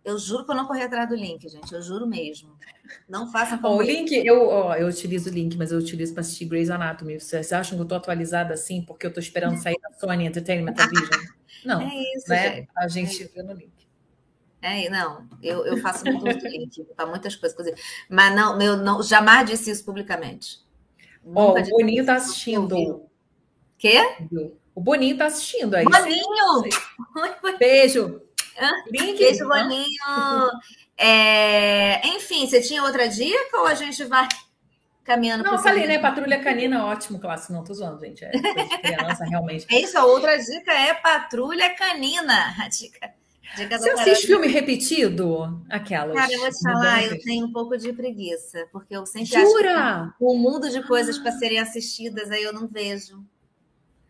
Eu juro que eu não corri atrás do link, gente. Eu juro mesmo. Não façam como. o link, eu, ó, eu utilizo o link, mas eu utilizo para assistir Grey's Anatomy. Vocês acham que eu estou atualizada assim porque eu estou esperando sair da Sony Entertainment Television? Não. É isso, né? Gente. A gente é vê no link. É, não, eu, eu faço muito link para muitas coisas, mas não, eu não, jamais disse isso publicamente. Ó, oh, o Boninho tá assistindo. Quê? O Boninho tá assistindo aí. Boninho! <laughs> Beijo! Link. Beijo, Boninho! É... Enfim, você tinha outra dica ou a gente vai caminhando? Não, falei, né? Patrulha Canina, ótimo clássico. Não, tô zoando, gente. É criança, realmente. É <laughs> isso, a outra dica é Patrulha Canina. A dica você assiste filme repetido? Aquelas. Cara, eu vou te falar, eu tenho um pouco de preguiça, porque eu sempre Jura? acho que um mundo de coisas ah. para serem assistidas, aí eu não vejo.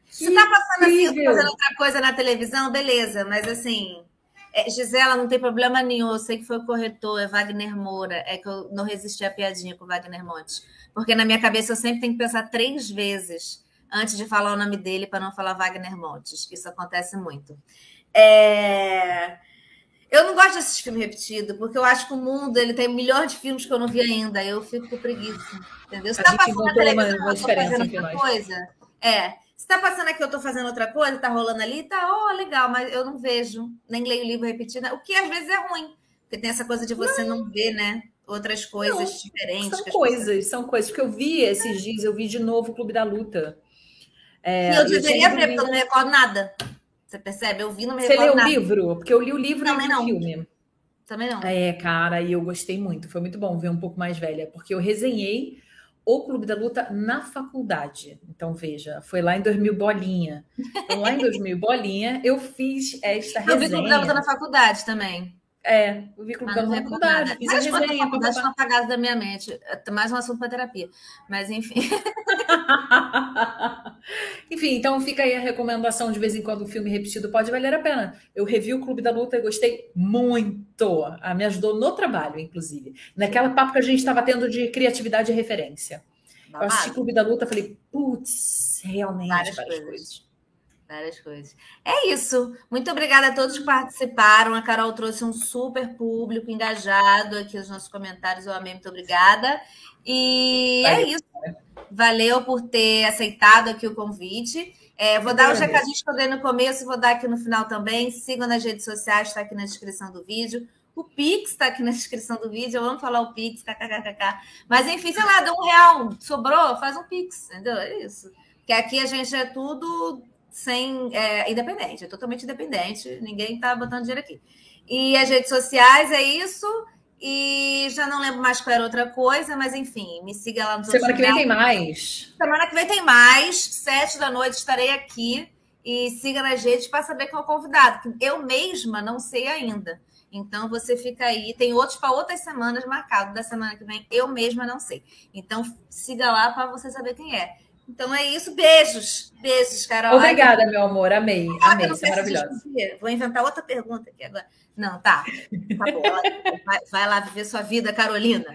Se tá passando assim, fazendo outra coisa na televisão, beleza, mas assim, é, Gisela, não tem problema nenhum. Eu sei que foi o corretor, é Wagner Moura. É que eu não resisti à piadinha com o Wagner Monte. Porque na minha cabeça eu sempre tenho que pensar três vezes antes de falar o nome dele para não falar Wagner Montes. Isso acontece muito. É... Eu não gosto de assistir filme repetido, porque eu acho que o mundo ele tem milhões de filmes que eu não vi ainda. Eu fico com preguiça. Entendeu? Você está passando na televisão, uma, outra coisa. É. Se está passando aqui, eu estou fazendo outra coisa, está rolando ali, tá, oh, legal, mas eu não vejo, nem leio o livro repetido, o que às vezes é ruim, porque tem essa coisa de você não, não ver, né? Outras coisas não, diferentes. São coisas, pessoas... são coisas, porque eu vi esses dias, eu vi de novo o Clube da Luta. É, e eu deveria ver, porque eu não recordo nada. Você percebe? Eu vi no meu Você leu o livro? Porque eu li o livro Também e o filme. Também não. É, cara, e eu gostei muito. Foi muito bom ver um pouco mais velha, porque eu resenhei o Clube da Luta na faculdade. Então, veja, foi lá em 2000 bolinha. Então, lá em 2000 bolinha, eu fiz esta resenha. Eu vi Clube da Luta na faculdade também. É, eu vi Clube da Luta na faculdade. Fiz Mas a resenha. faculdade estão apagados da minha mente. É mais um assunto para terapia. Mas, enfim. <laughs> <laughs> Enfim, então fica aí a recomendação de vez em quando o filme repetido pode valer a pena. Eu revi o Clube da Luta e gostei muito. Ah, me ajudou no trabalho, inclusive. Naquela papo que a gente estava tendo de criatividade e referência. Eu assisti Clube da Luta falei, putz, realmente várias, várias coisas. coisas. Várias coisas. É isso. Muito obrigada a todos que participaram. A Carol trouxe um super público engajado aqui nos nossos comentários. Eu amei, muito obrigada. E Valeu. é isso. Valeu por ter aceitado aqui o convite. É, vou dar os recadinhos que eu dei no começo, vou dar aqui no final também. Sigam nas redes sociais, está aqui na descrição do vídeo. O Pix está aqui na descrição do vídeo. Eu amo falar o Pix, kkkk. Mas enfim, sei lá, deu um real, sobrou, faz um Pix, entendeu? É isso. Porque aqui a gente é tudo sem é, independente, é totalmente independente. Ninguém está botando dinheiro aqui. E as redes sociais é isso. E já não lembro mais qual era outra coisa, mas enfim, me siga lá no Semana que vem tem mais. Semana que vem tem mais. Sete da noite estarei aqui. E siga nas redes para saber quem é o convidado. Eu mesma não sei ainda. Então você fica aí. Tem outros para outras semanas marcados. Da semana que vem eu mesma não sei. Então siga lá para você saber quem é. Então é isso. Beijos. Beijos, Carol. Obrigada, meu amor. Amei. Amei. Isso é maravilhoso. Vou inventar outra pergunta aqui agora. Não, tá. Tá bom. Vai, vai lá viver sua vida, Carolina.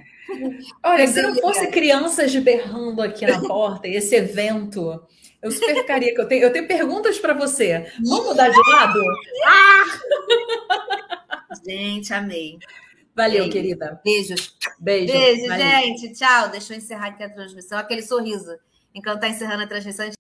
Olha, se não fosse crianças berrando aqui na porta, esse evento, eu super ficaria que eu tenho, eu tenho perguntas para você. Vamos mudar de lado? Ah! Gente, amei. Valeu, Beijo. querida. Beijos. Beijo. Beijo, Valeu. gente. Tchau. Deixa eu encerrar aqui a transmissão. Aquele sorriso. Enquanto tá encerrando a transmissão,